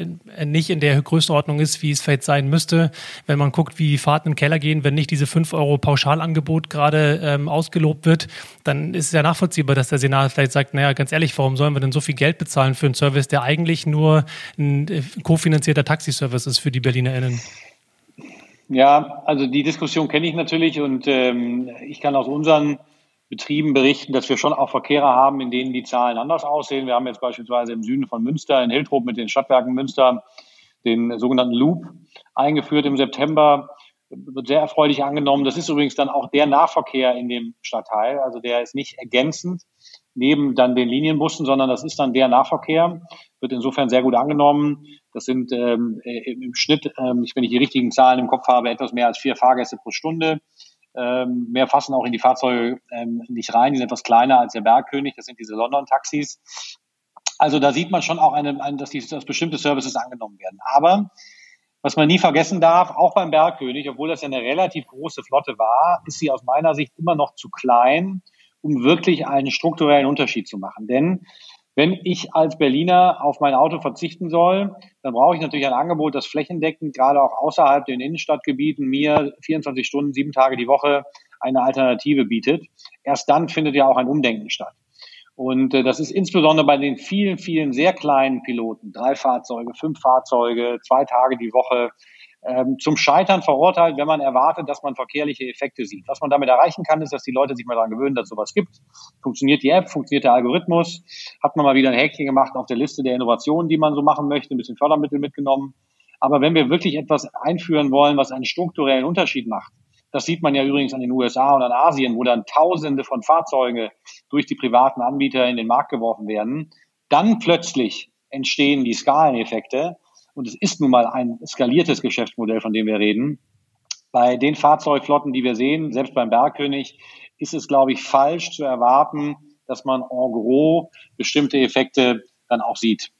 nicht in der Größenordnung ist, wie es vielleicht sein müsste, wenn man guckt, wie Fahrten im Keller gehen, wenn nicht diese 5 Euro Pauschalangebot gerade ähm, ausgelobt wird, dann ist es ja nachvollziehbar, dass der Senat vielleicht sagt, naja, ganz ehrlich, warum sollen wir denn so viel Geld bezahlen für einen Service, der eigentlich nur ein äh, kofinanzierter Taxiservice ist für die BerlinerInnen? Ja, also die Diskussion kenne ich natürlich und ähm, ich kann aus unseren Betrieben berichten, dass wir schon auch Verkehre haben, in denen die Zahlen anders aussehen. Wir haben jetzt beispielsweise im Süden von Münster, in Hiltrop mit den Stadtwerken Münster, den sogenannten Loop eingeführt im September. Wird sehr erfreulich angenommen. Das ist übrigens dann auch der Nahverkehr in dem Stadtteil. Also der ist nicht ergänzend, neben dann den Linienbussen, sondern das ist dann der Nahverkehr. Wird insofern sehr gut angenommen. Das sind ähm, im Schnitt, ähm, wenn ich die richtigen Zahlen im Kopf habe, etwas mehr als vier Fahrgäste pro Stunde. Ähm, mehr fassen auch in die Fahrzeuge ähm, nicht rein. Die sind etwas kleiner als der Bergkönig. Das sind diese London-Taxis. Also da sieht man schon auch, eine, eine, dass, die, dass bestimmte Services angenommen werden. Aber was man nie vergessen darf, auch beim Bergkönig, obwohl das ja eine relativ große Flotte war, ist sie aus meiner Sicht immer noch zu klein, um wirklich einen strukturellen Unterschied zu machen. Denn wenn ich als Berliner auf mein Auto verzichten soll, dann brauche ich natürlich ein Angebot, das flächendeckend, gerade auch außerhalb den Innenstadtgebieten, mir 24 Stunden, sieben Tage die Woche eine Alternative bietet. Erst dann findet ja auch ein Umdenken statt. Und äh, das ist insbesondere bei den vielen, vielen sehr kleinen Piloten, drei Fahrzeuge, fünf Fahrzeuge, zwei Tage die Woche, ähm, zum Scheitern verurteilt, wenn man erwartet, dass man verkehrliche Effekte sieht. Was man damit erreichen kann, ist, dass die Leute sich mal daran gewöhnen, dass sowas gibt. Funktioniert die App, funktioniert der Algorithmus, hat man mal wieder ein Häkchen gemacht auf der Liste der Innovationen, die man so machen möchte, ein bisschen Fördermittel mitgenommen. Aber wenn wir wirklich etwas einführen wollen, was einen strukturellen Unterschied macht, das sieht man ja übrigens an den USA und an Asien, wo dann Tausende von Fahrzeuge durch die privaten Anbieter in den Markt geworfen werden, dann plötzlich entstehen die Skaleneffekte und es ist nun mal ein skaliertes Geschäftsmodell, von dem wir reden. Bei den Fahrzeugflotten, die wir sehen, selbst beim Bergkönig, ist es, glaube ich, falsch zu erwarten, dass man en gros bestimmte Effekte dann auch sieht.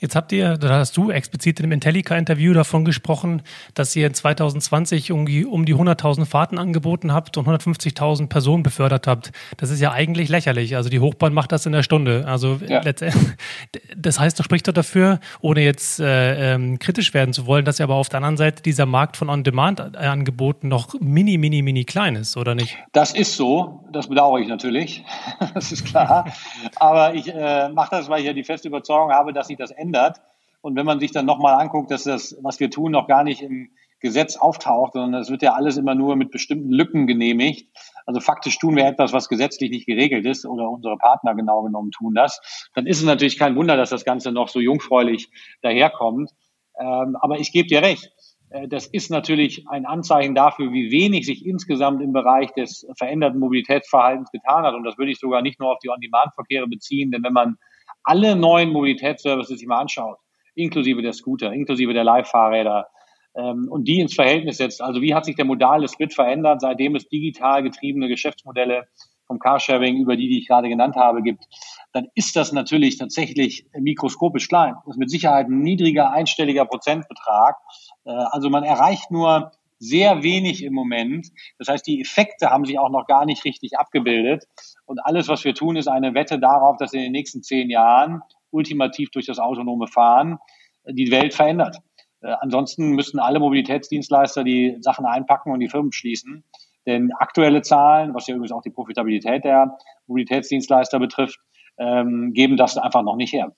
Jetzt habt ihr, da hast du explizit in dem Intellica-Interview davon gesprochen, dass ihr in 2020 irgendwie um die 100.000 Fahrten angeboten habt und 150.000 Personen befördert habt. Das ist ja eigentlich lächerlich. Also die Hochbahn macht das in der Stunde. Also ja. letztendlich, <laughs> das heißt, das spricht doch dafür, ohne jetzt äh, ähm, kritisch werden zu wollen, dass ja aber auf der anderen Seite dieser Markt von On-Demand-Angeboten noch mini, mini, mini klein ist, oder nicht? Das ist so. Das bedauere ich natürlich. <laughs> das ist klar. <laughs> aber ich äh, mache das, weil ich ja die feste Überzeugung habe, dass sich das ändert ändert. Und wenn man sich dann nochmal anguckt, dass das, was wir tun, noch gar nicht im Gesetz auftaucht, sondern es wird ja alles immer nur mit bestimmten Lücken genehmigt. Also faktisch tun wir etwas, was gesetzlich nicht geregelt ist oder unsere Partner genau genommen tun das. Dann ist es natürlich kein Wunder, dass das Ganze noch so jungfräulich daherkommt. Ähm, aber ich gebe dir recht. Äh, das ist natürlich ein Anzeichen dafür, wie wenig sich insgesamt im Bereich des veränderten Mobilitätsverhaltens getan hat. Und das würde ich sogar nicht nur auf die On-Demand-Verkehre beziehen, denn wenn man alle neuen Mobilitätsservices sich mal anschaut, inklusive der Scooter, inklusive der Live-Fahrräder, ähm, und die ins Verhältnis setzt. Also wie hat sich der modale Split verändert, seitdem es digital getriebene Geschäftsmodelle vom Carsharing über die, die ich gerade genannt habe, gibt, dann ist das natürlich tatsächlich mikroskopisch klein. Das ist mit Sicherheit ein niedriger einstelliger Prozentbetrag. Äh, also man erreicht nur sehr wenig im Moment. Das heißt, die Effekte haben sich auch noch gar nicht richtig abgebildet. Und alles, was wir tun, ist eine Wette darauf, dass in den nächsten zehn Jahren ultimativ durch das autonome Fahren die Welt verändert. Äh, ansonsten müssten alle Mobilitätsdienstleister die Sachen einpacken und die Firmen schließen. Denn aktuelle Zahlen, was ja übrigens auch die Profitabilität der Mobilitätsdienstleister betrifft, ähm, geben das einfach noch nicht her.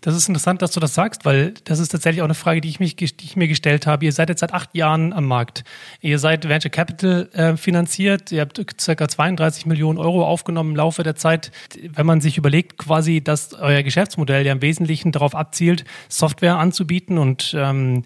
Das ist interessant, dass du das sagst, weil das ist tatsächlich auch eine Frage, die ich, mich, die ich mir gestellt habe. Ihr seid jetzt seit acht Jahren am Markt. Ihr seid Venture Capital äh, finanziert. Ihr habt ca. 32 Millionen Euro aufgenommen im Laufe der Zeit. Wenn man sich überlegt, quasi, dass euer Geschäftsmodell ja im Wesentlichen darauf abzielt, Software anzubieten und ähm,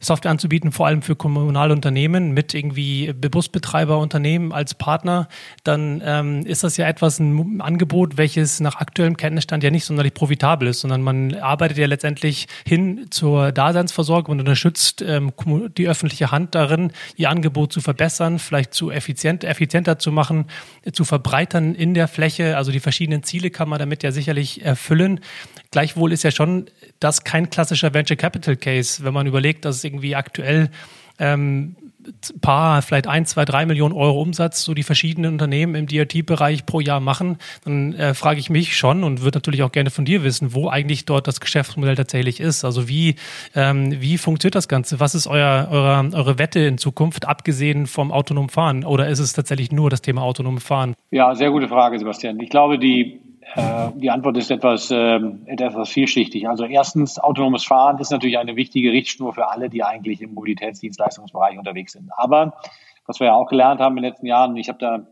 Software anzubieten, vor allem für kommunale Unternehmen mit irgendwie Busbetreiberunternehmen als Partner, dann ähm, ist das ja etwas ein Angebot, welches nach aktuellem Kenntnisstand ja nicht sonderlich profitabel ist, sondern man arbeitet ja letztendlich hin zur Daseinsversorgung und unterstützt ähm, die öffentliche Hand darin, ihr Angebot zu verbessern, vielleicht zu effizient, effizienter zu machen, zu verbreitern in der Fläche. Also die verschiedenen Ziele kann man damit ja sicherlich erfüllen. Gleichwohl ist ja schon das kein klassischer Venture Capital Case, wenn man überlegt, dass es irgendwie aktuell ähm, paar, vielleicht ein, zwei, drei Millionen Euro Umsatz so die verschiedenen Unternehmen im DRT-Bereich pro Jahr machen, dann äh, frage ich mich schon und würde natürlich auch gerne von dir wissen, wo eigentlich dort das Geschäftsmodell tatsächlich ist. Also wie, ähm, wie funktioniert das Ganze? Was ist euer, eure, eure Wette in Zukunft, abgesehen vom autonomen Fahren? Oder ist es tatsächlich nur das Thema autonomes Fahren? Ja, sehr gute Frage, Sebastian. Ich glaube, die die Antwort ist etwas, äh, etwas vielschichtig. Also erstens, autonomes Fahren ist natürlich eine wichtige Richtschnur für alle, die eigentlich im Mobilitätsdienstleistungsbereich unterwegs sind. Aber was wir ja auch gelernt haben in den letzten Jahren, ich habe da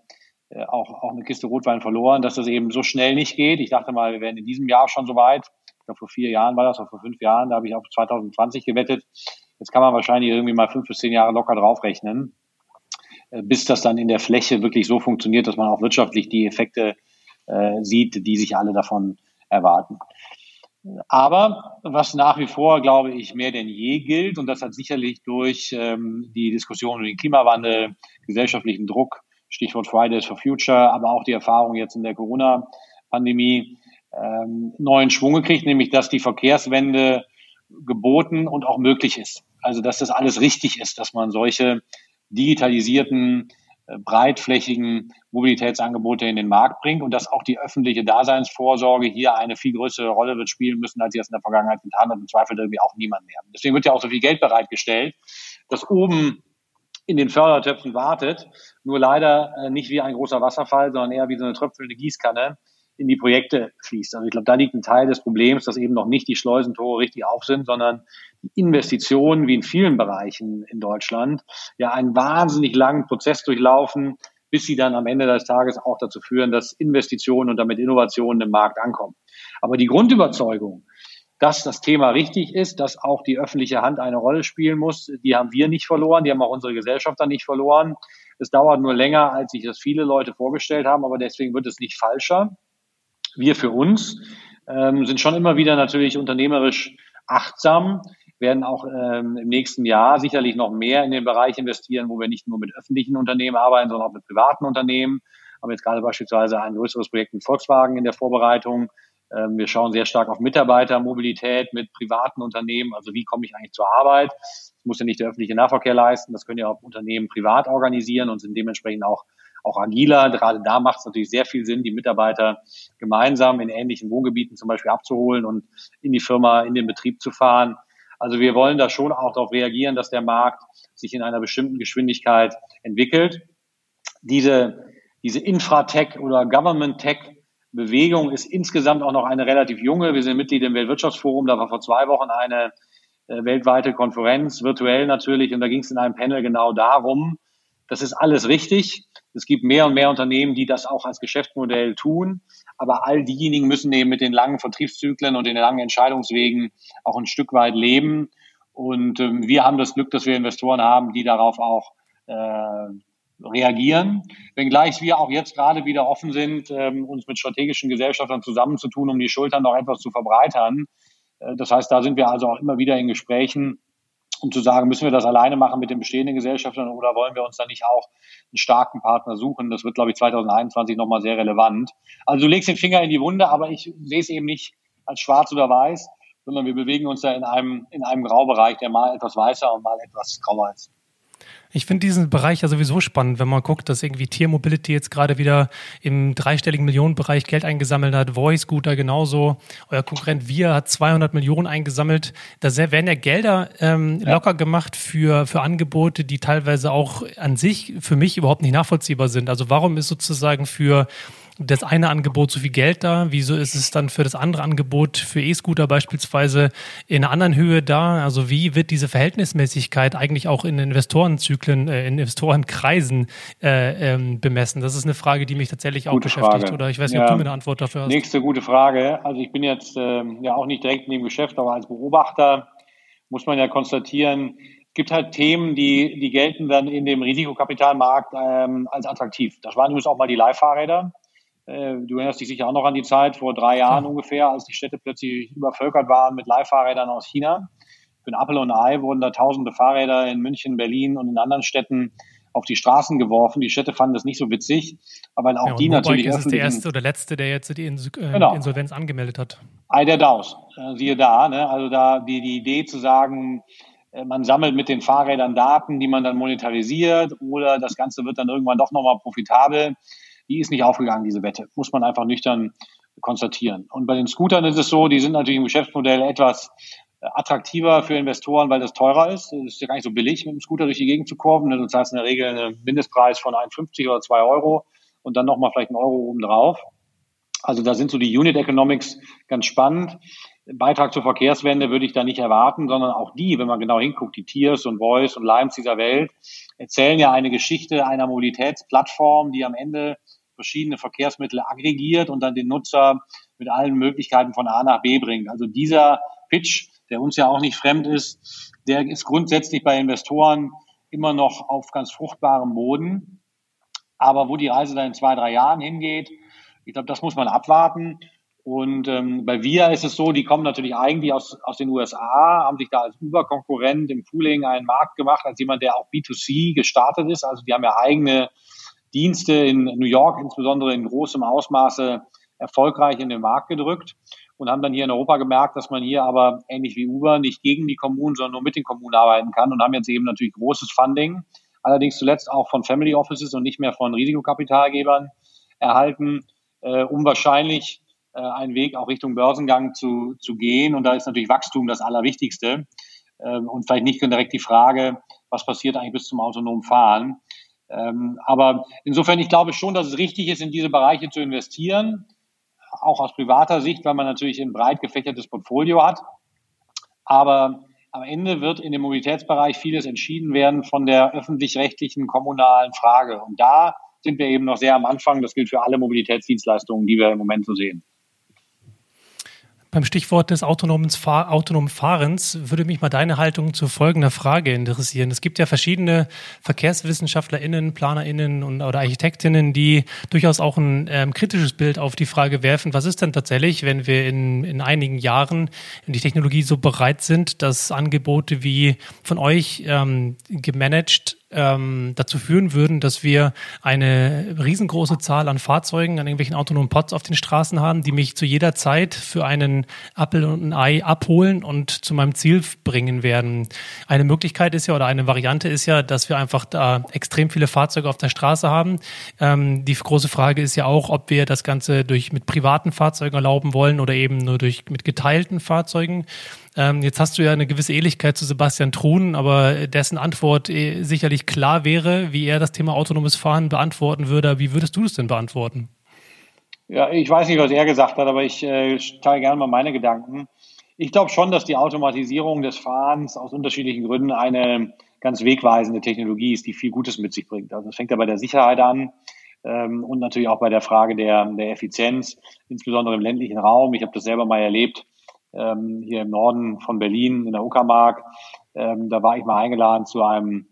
äh, auch, auch eine Kiste Rotwein verloren, dass das eben so schnell nicht geht. Ich dachte mal, wir wären in diesem Jahr schon so weit. Ich glaube, vor vier Jahren war das, oder vor fünf Jahren, da habe ich auf 2020 gewettet. Jetzt kann man wahrscheinlich irgendwie mal fünf bis zehn Jahre locker draufrechnen, äh, bis das dann in der Fläche wirklich so funktioniert, dass man auch wirtschaftlich die Effekte äh, sieht, die sich alle davon erwarten. Aber was nach wie vor, glaube ich, mehr denn je gilt, und das hat sicherlich durch ähm, die Diskussion über den Klimawandel, gesellschaftlichen Druck, Stichwort Fridays for Future, aber auch die Erfahrung jetzt in der Corona-Pandemie, ähm, neuen Schwung gekriegt, nämlich dass die Verkehrswende geboten und auch möglich ist. Also dass das alles richtig ist, dass man solche digitalisierten breitflächigen Mobilitätsangebote in den Markt bringt und dass auch die öffentliche Daseinsvorsorge hier eine viel größere Rolle wird spielen müssen, als sie das in der Vergangenheit getan hat. Im Zweifel irgendwie auch niemand mehr. Deswegen wird ja auch so viel Geld bereitgestellt, dass oben in den Fördertöpfen wartet, nur leider äh, nicht wie ein großer Wasserfall, sondern eher wie so eine tröpfelnde Gießkanne in die Projekte fließt. Also ich glaube, da liegt ein Teil des Problems, dass eben noch nicht die Schleusentore richtig auf sind, sondern Investitionen, wie in vielen Bereichen in Deutschland, ja einen wahnsinnig langen Prozess durchlaufen, bis sie dann am Ende des Tages auch dazu führen, dass Investitionen und damit Innovationen im Markt ankommen. Aber die Grundüberzeugung, dass das Thema richtig ist, dass auch die öffentliche Hand eine Rolle spielen muss, die haben wir nicht verloren, die haben auch unsere Gesellschaft dann nicht verloren. Es dauert nur länger, als sich das viele Leute vorgestellt haben, aber deswegen wird es nicht falscher wir für uns ähm, sind schon immer wieder natürlich unternehmerisch achtsam, werden auch ähm, im nächsten Jahr sicherlich noch mehr in den Bereich investieren, wo wir nicht nur mit öffentlichen Unternehmen arbeiten, sondern auch mit privaten Unternehmen. Haben jetzt gerade beispielsweise ein größeres Projekt mit Volkswagen in der Vorbereitung, Ähm, wir schauen sehr stark auf Mitarbeitermobilität mit privaten Unternehmen. Also wie komme ich eigentlich zur Arbeit? Das muss ja nicht der öffentliche Nahverkehr leisten. Das können ja auch Unternehmen privat organisieren und sind dementsprechend auch auch agiler. Gerade da macht es natürlich sehr viel Sinn, die Mitarbeiter gemeinsam in ähnlichen Wohngebieten zum Beispiel abzuholen und in die Firma, in den Betrieb zu fahren. Also wir wollen da schon auch darauf reagieren, dass der Markt sich in einer bestimmten Geschwindigkeit entwickelt. Diese, diese Infratech oder Government Tech Bewegung ist insgesamt auch noch eine relativ junge. Wir sind Mitglied im Weltwirtschaftsforum. Da war vor zwei Wochen eine äh, weltweite Konferenz, virtuell natürlich. Und da ging es in einem Panel genau darum, das ist alles richtig. Es gibt mehr und mehr Unternehmen, die das auch als Geschäftsmodell tun. Aber all diejenigen müssen eben mit den langen Vertriebszyklen und den langen Entscheidungswegen auch ein Stück weit leben. Und ähm, wir haben das Glück, dass wir Investoren haben, die darauf auch äh, reagieren. Wenngleich wir auch jetzt gerade wieder offen sind, ähm, uns mit strategischen Gesellschaftern zusammenzutun, um die Schultern noch etwas zu verbreitern. Äh, das heißt, da sind wir also auch immer wieder in Gesprächen, um zu sagen, müssen wir das alleine machen mit den bestehenden Gesellschaftern oder wollen wir uns da nicht auch einen starken Partner suchen? Das wird, glaube ich, 2021 nochmal sehr relevant. Also du legst den Finger in die Wunde, aber ich sehe es eben nicht als schwarz oder weiß, sondern wir bewegen uns da in einem, in einem Graubereich, der mal etwas weißer und mal etwas grauer ist. Ich finde diesen Bereich ja sowieso spannend, wenn man guckt, dass irgendwie Tiermobility jetzt gerade wieder im dreistelligen Millionenbereich Geld eingesammelt hat, Voice Scooter genauso. Euer Konkurrent Via hat 200 Millionen eingesammelt. Da werden ja Gelder ähm, ja. locker gemacht für, für Angebote, die teilweise auch an sich für mich überhaupt nicht nachvollziehbar sind. Also warum ist sozusagen für das eine Angebot so viel Geld da? Wieso ist es dann für das andere Angebot, für E-Scooter beispielsweise, in einer anderen Höhe da? Also wie wird diese Verhältnismäßigkeit eigentlich auch in Investorenzyklen, äh, in Investorenkreisen äh, ähm, bemessen? Das ist eine Frage, die mich tatsächlich auch gute beschäftigt. Frage. Oder ich weiß nicht, ja. ob du mir eine Antwort dafür hast. Nächste gute Frage. Also ich bin jetzt äh, ja auch nicht direkt in dem Geschäft, aber als Beobachter muss man ja konstatieren, es gibt halt Themen, die, die gelten dann in dem Risikokapitalmarkt ähm, als attraktiv. Das waren übrigens auch mal die Leihfahrräder. Äh, du erinnerst dich sicher auch noch an die Zeit vor drei Jahren ja. ungefähr, als die Städte plötzlich übervölkert waren mit Leihfahrrädern aus China. Für ein Apple und ein Ei wurden da tausende Fahrräder in München, Berlin und in anderen Städten auf die Straßen geworfen. Die Städte fanden das nicht so witzig, aber auch ja, die natürlich. Ist es der erste oder letzte, der jetzt die Ins äh, genau. Insolvenz angemeldet hat. Ei der Daus. Äh, siehe da, ne? Also da die, die Idee zu sagen, man sammelt mit den Fahrrädern Daten, die man dann monetarisiert oder das Ganze wird dann irgendwann doch nochmal profitabel die ist nicht aufgegangen, diese Wette. Muss man einfach nüchtern konstatieren. Und bei den Scootern ist es so, die sind natürlich im Geschäftsmodell etwas äh, attraktiver für Investoren, weil das teurer ist. Es ist ja gar nicht so billig, mit dem Scooter durch die Gegend zu kurven. Du zahlst in der Regel einen Mindestpreis von 1,50 oder 2 Euro und dann nochmal vielleicht einen Euro obendrauf. Also da sind so die Unit Economics ganz spannend. Beitrag zur Verkehrswende würde ich da nicht erwarten, sondern auch die, wenn man genau hinguckt, die Tiers und Voice und Limes dieser Welt, erzählen ja eine Geschichte einer Mobilitätsplattform, die am Ende verschiedene Verkehrsmittel aggregiert und dann den Nutzer mit allen Möglichkeiten von A nach B bringt. Also dieser Pitch, der uns ja auch nicht fremd ist, der ist grundsätzlich bei Investoren immer noch auf ganz fruchtbarem Boden. Aber wo die Reise dann in zwei, drei Jahren hingeht, ich glaube, das muss man abwarten. Und ähm, bei VIA ist es so, die kommen natürlich eigentlich aus, aus den USA, haben sich da als Überkonkurrent im Pooling einen Markt gemacht, als jemand, der auch B2C gestartet ist. Also die haben ja eigene Dienste in New York insbesondere in großem Ausmaße erfolgreich in den Markt gedrückt und haben dann hier in Europa gemerkt, dass man hier aber ähnlich wie Uber nicht gegen die Kommunen, sondern nur mit den Kommunen arbeiten kann und haben jetzt eben natürlich großes Funding, allerdings zuletzt auch von Family Offices und nicht mehr von Risikokapitalgebern erhalten, äh, um wahrscheinlich äh, einen Weg auch Richtung Börsengang zu, zu gehen. Und da ist natürlich Wachstum das Allerwichtigste. Äh, und vielleicht nicht direkt die Frage, was passiert eigentlich bis zum autonomen Fahren. Ähm, aber insofern, ich glaube schon, dass es richtig ist, in diese Bereiche zu investieren, auch aus privater Sicht, weil man natürlich ein breit gefächertes Portfolio hat. Aber am Ende wird in dem Mobilitätsbereich vieles entschieden werden von der öffentlich-rechtlichen kommunalen Frage. Und da sind wir eben noch sehr am Anfang. Das gilt für alle Mobilitätsdienstleistungen, die wir im Moment so sehen. Beim Stichwort des autonomen, Fahr autonomen Fahrens würde mich mal deine Haltung zu folgender Frage interessieren. Es gibt ja verschiedene VerkehrswissenschaftlerInnen, PlanerInnen und, oder Architektinnen, die durchaus auch ein ähm, kritisches Bild auf die Frage werfen, was ist denn tatsächlich, wenn wir in, in einigen Jahren in die Technologie so bereit sind, dass Angebote wie von euch ähm, gemanagt ähm, dazu führen würden, dass wir eine riesengroße Zahl an Fahrzeugen, an irgendwelchen autonomen Pods auf den Straßen haben, die mich zu jeder Zeit für einen Apfel und ein Ei abholen und zu meinem Ziel bringen werden. Eine Möglichkeit ist ja oder eine Variante ist ja, dass wir einfach da extrem viele Fahrzeuge auf der Straße haben. Ähm, die große Frage ist ja auch, ob wir das Ganze durch mit privaten Fahrzeugen erlauben wollen oder eben nur durch mit geteilten Fahrzeugen. Ähm, jetzt hast du ja eine gewisse Ähnlichkeit zu Sebastian Truhn, aber dessen Antwort eh sicherlich klar wäre, wie er das Thema autonomes Fahren beantworten würde. Wie würdest du es denn beantworten? Ja, ich weiß nicht, was er gesagt hat, aber ich äh, teile gerne mal meine Gedanken. Ich glaube schon, dass die Automatisierung des Fahrens aus unterschiedlichen Gründen eine ganz wegweisende Technologie ist, die viel Gutes mit sich bringt. Also es fängt ja bei der Sicherheit an ähm, und natürlich auch bei der Frage der, der Effizienz, insbesondere im ländlichen Raum. Ich habe das selber mal erlebt ähm, hier im Norden von Berlin in der Uckermark. Ähm, da war ich mal eingeladen zu einem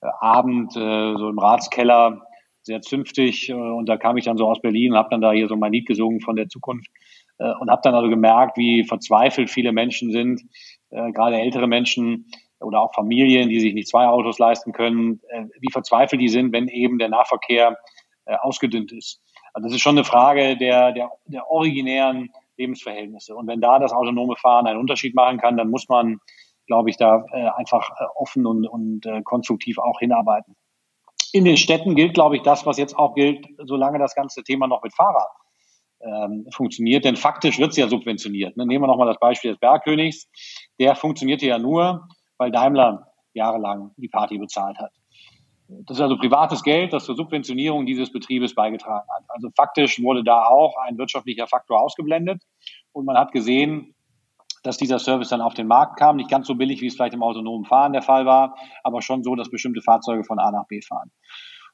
äh, Abend äh, so im Ratskeller, sehr zünftig. Äh, und da kam ich dann so aus Berlin und habe dann da hier so mein Lied gesungen von der Zukunft äh, und habe dann also gemerkt, wie verzweifelt viele Menschen sind, äh, gerade ältere Menschen oder auch Familien, die sich nicht zwei Autos leisten können, äh, wie verzweifelt die sind, wenn eben der Nahverkehr äh, ausgedünnt ist. Also das ist schon eine Frage der, der, der originären Lebensverhältnisse. Und wenn da das autonome Fahren einen Unterschied machen kann, dann muss man, glaube ich, da äh, einfach äh, offen und, und äh, konstruktiv auch hinarbeiten. In den Städten gilt, glaube ich, das, was jetzt auch gilt, solange das ganze Thema noch mit Fahrrad ähm, funktioniert. Denn faktisch wird es ja subventioniert. Ne? Nehmen wir nochmal das Beispiel des Bergkönigs. Der funktionierte ja nur, weil Daimler jahrelang die Party bezahlt hat. Das ist also privates Geld, das zur Subventionierung dieses Betriebes beigetragen hat. Also faktisch wurde da auch ein wirtschaftlicher Faktor ausgeblendet und man hat gesehen, dass dieser Service dann auf den Markt kam. Nicht ganz so billig, wie es vielleicht im autonomen Fahren der Fall war, aber schon so, dass bestimmte Fahrzeuge von A nach B fahren.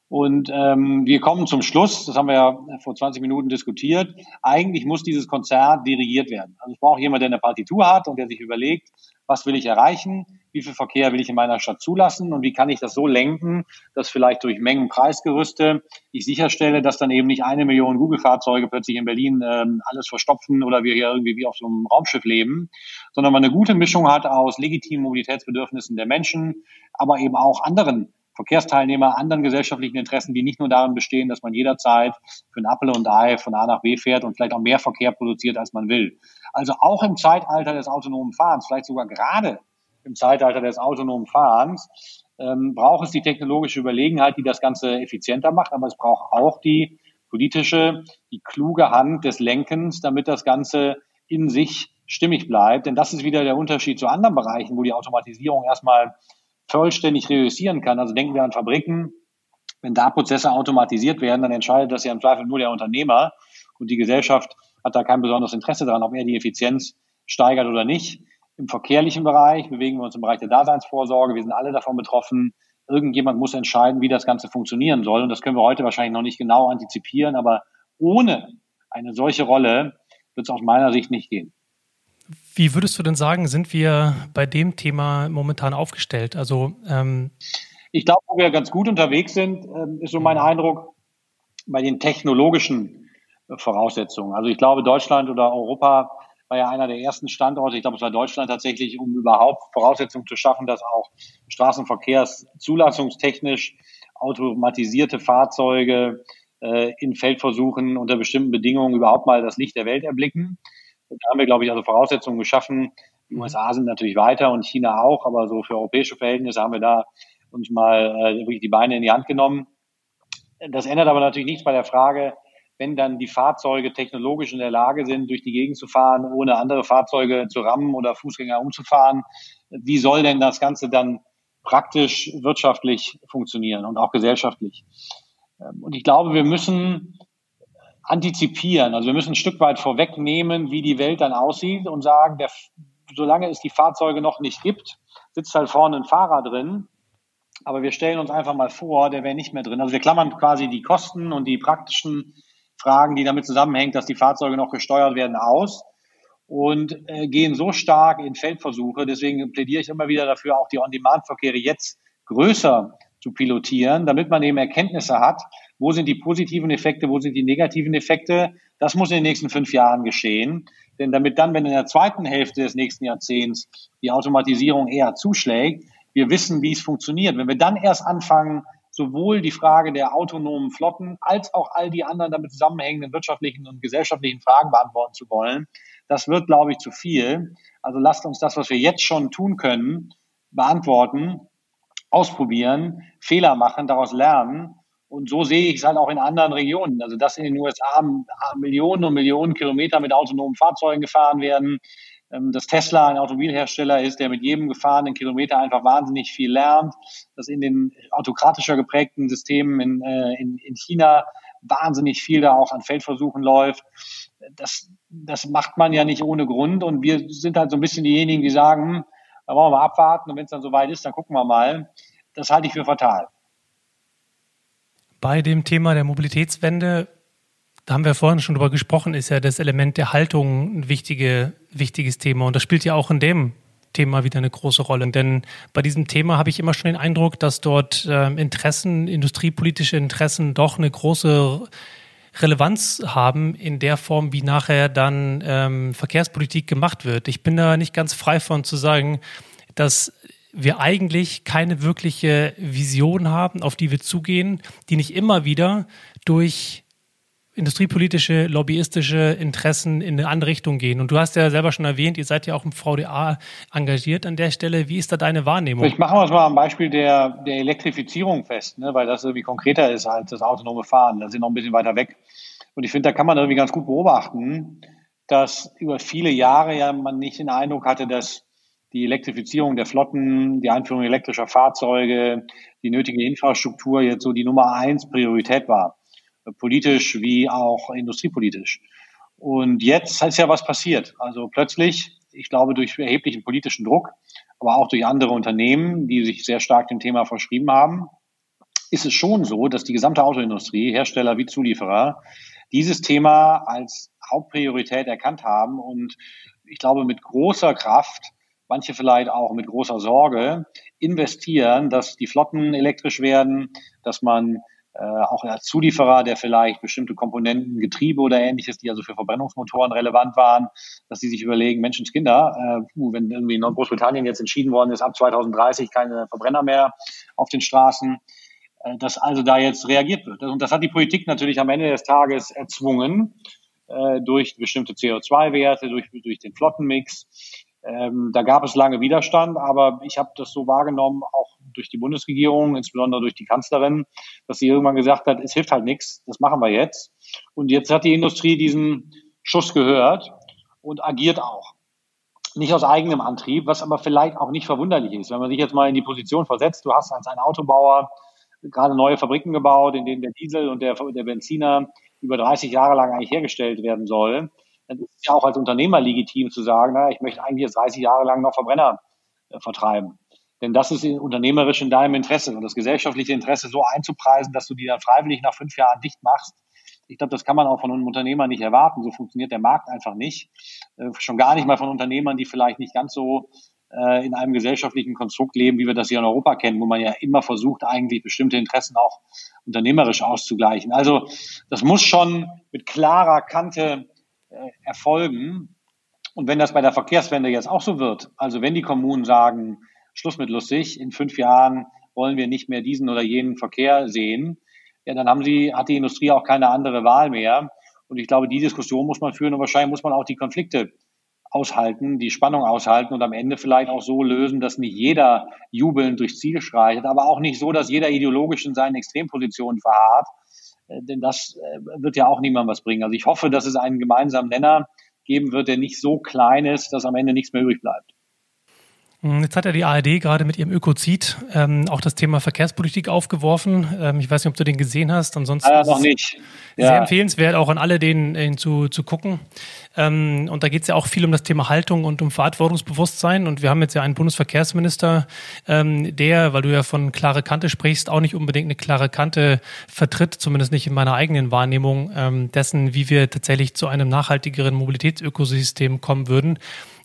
Und ähm, wir kommen zum Schluss, das haben wir ja vor 20 Minuten diskutiert. Eigentlich muss dieses Konzert dirigiert werden. Also ich brauche jemanden, der eine Partitur hat und der sich überlegt, was will ich erreichen, wie viel Verkehr will ich in meiner Stadt zulassen und wie kann ich das so lenken, dass vielleicht durch Mengen Preisgerüste ich sicherstelle, dass dann eben nicht eine Million Google-Fahrzeuge plötzlich in Berlin ähm, alles verstopfen oder wir hier irgendwie wie auf so einem Raumschiff leben, sondern man eine gute Mischung hat aus legitimen Mobilitätsbedürfnissen der Menschen, aber eben auch anderen Verkehrsteilnehmer, anderen gesellschaftlichen Interessen, die nicht nur darin bestehen, dass man jederzeit für ein Apfel und Ei von A nach B fährt und vielleicht auch mehr Verkehr produziert, als man will. Also auch im Zeitalter des autonomen Fahrens, vielleicht sogar gerade im Zeitalter des autonomen Fahrens, ähm, braucht es die technologische Überlegenheit, die das Ganze effizienter macht, aber es braucht auch die politische, die kluge Hand des Lenkens, damit das Ganze in sich stimmig bleibt. Denn das ist wieder der Unterschied zu anderen Bereichen, wo die Automatisierung erstmal vollständig reüssieren kann. Also denken wir an Fabriken. Wenn da Prozesse automatisiert werden, dann entscheidet das ja im Zweifel nur der Unternehmer und die Gesellschaft hat da kein besonderes Interesse daran, ob er die Effizienz steigert oder nicht. Im verkehrlichen Bereich bewegen wir uns im Bereich der Daseinsvorsorge. Wir sind alle davon betroffen. Irgendjemand muss entscheiden, wie das Ganze funktionieren soll. Und das können wir heute wahrscheinlich noch nicht genau antizipieren. Aber ohne eine solche Rolle wird es aus meiner Sicht nicht gehen. Wie würdest du denn sagen, sind wir bei dem Thema momentan aufgestellt? Also ähm ich glaube, wo wir ganz gut unterwegs sind, ähm, ist so mein Eindruck bei den technologischen äh, Voraussetzungen. Also ich glaube, Deutschland oder Europa war ja einer der ersten Standorte, ich glaube, es war Deutschland tatsächlich, um überhaupt Voraussetzungen zu schaffen, dass auch Straßenverkehrszulassungstechnisch automatisierte Fahrzeuge äh, in Feldversuchen unter bestimmten Bedingungen überhaupt mal das Licht der Welt erblicken. Da haben wir, glaube ich, also Voraussetzungen geschaffen. Die USA sind natürlich weiter und China auch, aber so für europäische Verhältnisse haben wir da uns mal äh, wirklich die Beine in die Hand genommen. Das ändert aber natürlich nichts bei der Frage, wenn dann die Fahrzeuge technologisch in der Lage sind, durch die Gegend zu fahren, ohne andere Fahrzeuge zu rammen oder Fußgänger umzufahren, wie soll denn das Ganze dann praktisch wirtschaftlich funktionieren und auch gesellschaftlich? Ähm, und ich glaube, wir müssen antizipieren. Also wir müssen ein Stück weit vorwegnehmen, wie die Welt dann aussieht und sagen, der, solange es die Fahrzeuge noch nicht gibt, sitzt halt vorne ein Fahrer drin. Aber wir stellen uns einfach mal vor, der wäre nicht mehr drin. Also wir klammern quasi die Kosten und die praktischen Fragen, die damit zusammenhängen, dass die Fahrzeuge noch gesteuert werden, aus und äh, gehen so stark in Feldversuche. Deswegen plädiere ich immer wieder dafür, auch die On-Demand-Verkehre jetzt größer zu pilotieren, damit man eben Erkenntnisse hat, wo sind die positiven Effekte, wo sind die negativen Effekte. Das muss in den nächsten fünf Jahren geschehen. Denn damit dann, wenn in der zweiten Hälfte des nächsten Jahrzehnts die Automatisierung eher zuschlägt, wir wissen, wie es funktioniert. Wenn wir dann erst anfangen, sowohl die Frage der autonomen Flotten als auch all die anderen damit zusammenhängenden wirtschaftlichen und gesellschaftlichen Fragen beantworten zu wollen, das wird, glaube ich, zu viel. Also lasst uns das, was wir jetzt schon tun können, beantworten, ausprobieren, Fehler machen, daraus lernen. Und so sehe ich es halt auch in anderen Regionen. Also dass in den USA Millionen und Millionen Kilometer mit autonomen Fahrzeugen gefahren werden, ähm, dass Tesla ein Automobilhersteller ist, der mit jedem gefahrenen Kilometer einfach wahnsinnig viel lernt, dass in den autokratischer geprägten Systemen in, äh, in, in China wahnsinnig viel da auch an Feldversuchen läuft. Das, das macht man ja nicht ohne Grund und wir sind halt so ein bisschen diejenigen, die sagen, hm, da wollen wir mal abwarten und wenn es dann soweit ist, dann gucken wir mal. Das halte ich für fatal. Bei dem Thema der Mobilitätswende da haben wir vorhin schon drüber gesprochen, ist ja das Element der Haltung ein wichtige, wichtiges Thema. Und das spielt ja auch in dem Thema wieder eine große Rolle. Denn bei diesem Thema habe ich immer schon den Eindruck, dass dort äh, Interessen, industriepolitische Interessen doch eine große Relevanz haben in der Form, wie nachher dann ähm, Verkehrspolitik gemacht wird. Ich bin da nicht ganz frei von zu sagen, dass wir eigentlich keine wirkliche Vision haben, auf die wir zugehen, die nicht immer wieder durch industriepolitische, lobbyistische Interessen in eine andere Richtung gehen. Und du hast ja selber schon erwähnt, ihr seid ja auch im VDA engagiert an der Stelle. Wie ist da deine Wahrnehmung? Ich mache es mal am Beispiel der, der Elektrifizierung fest, ne, weil das irgendwie konkreter ist als das autonome Fahren. Da sind noch ein bisschen weiter weg. Und ich finde, da kann man irgendwie ganz gut beobachten, dass über viele Jahre ja man nicht den Eindruck hatte, dass die Elektrifizierung der Flotten, die Einführung elektrischer Fahrzeuge, die nötige Infrastruktur jetzt so die Nummer eins Priorität war politisch wie auch industriepolitisch. Und jetzt ist ja was passiert. Also plötzlich, ich glaube, durch erheblichen politischen Druck, aber auch durch andere Unternehmen, die sich sehr stark dem Thema verschrieben haben, ist es schon so, dass die gesamte Autoindustrie, Hersteller wie Zulieferer, dieses Thema als Hauptpriorität erkannt haben und ich glaube mit großer Kraft, manche vielleicht auch mit großer Sorge, investieren, dass die Flotten elektrisch werden, dass man äh, auch als Zulieferer, der vielleicht bestimmte Komponenten, Getriebe oder ähnliches, die also für Verbrennungsmotoren relevant waren, dass sie sich überlegen, Menschenskinder, äh, wenn irgendwie in Großbritannien jetzt entschieden worden ist, ab 2030 keine Verbrenner mehr auf den Straßen, äh, dass also da jetzt reagiert wird. Und das hat die Politik natürlich am Ende des Tages erzwungen, äh, durch bestimmte CO2-Werte, durch, durch den Flottenmix. Ähm, da gab es lange Widerstand, aber ich habe das so wahrgenommen, auch durch die Bundesregierung, insbesondere durch die Kanzlerin, dass sie irgendwann gesagt hat, es hilft halt nichts, das machen wir jetzt. Und jetzt hat die Industrie diesen Schuss gehört und agiert auch. Nicht aus eigenem Antrieb, was aber vielleicht auch nicht verwunderlich ist. Wenn man sich jetzt mal in die Position versetzt, du hast als ein Autobauer gerade neue Fabriken gebaut, in denen der Diesel und der, der Benziner über 30 Jahre lang eigentlich hergestellt werden soll dann ist es ja auch als Unternehmer legitim zu sagen, na, ich möchte eigentlich jetzt 30 Jahre lang noch Verbrenner äh, vertreiben. Denn das ist unternehmerisch in deinem Interesse und das gesellschaftliche Interesse so einzupreisen, dass du die dann freiwillig nach fünf Jahren dicht machst. Ich glaube, das kann man auch von einem Unternehmer nicht erwarten. So funktioniert der Markt einfach nicht. Äh, schon gar nicht mal von Unternehmern, die vielleicht nicht ganz so äh, in einem gesellschaftlichen Konstrukt leben, wie wir das hier in Europa kennen, wo man ja immer versucht, eigentlich bestimmte Interessen auch unternehmerisch auszugleichen. Also das muss schon mit klarer Kante erfolgen. Und wenn das bei der Verkehrswende jetzt auch so wird, also wenn die Kommunen sagen, Schluss mit lustig, in fünf Jahren wollen wir nicht mehr diesen oder jenen Verkehr sehen, ja, dann haben sie, hat die Industrie auch keine andere Wahl mehr. Und ich glaube, die Diskussion muss man führen und wahrscheinlich muss man auch die Konflikte aushalten, die Spannung aushalten und am Ende vielleicht auch so lösen, dass nicht jeder jubelnd durchs Ziel schreitet, aber auch nicht so, dass jeder ideologisch in seinen Extrempositionen verharrt, äh, denn das äh, wird ja auch niemandem was bringen. Also ich hoffe, dass es einen gemeinsamen Nenner geben wird, der nicht so klein ist, dass am Ende nichts mehr übrig bleibt. Hm, jetzt hat ja die ARD gerade mit ihrem Ökozid ähm, auch das Thema Verkehrspolitik aufgeworfen. Ähm, ich weiß nicht, ob du den gesehen hast. Ansonsten ah, noch nicht. Ja. Sehr empfehlenswert, auch an alle, den, den zu, zu gucken. Ähm, und da geht es ja auch viel um das Thema Haltung und um Verantwortungsbewusstsein. Und wir haben jetzt ja einen Bundesverkehrsminister, ähm, der, weil du ja von klare Kante sprichst, auch nicht unbedingt eine klare Kante vertritt, zumindest nicht in meiner eigenen Wahrnehmung ähm, dessen, wie wir tatsächlich zu einem nachhaltigeren Mobilitätsökosystem kommen würden.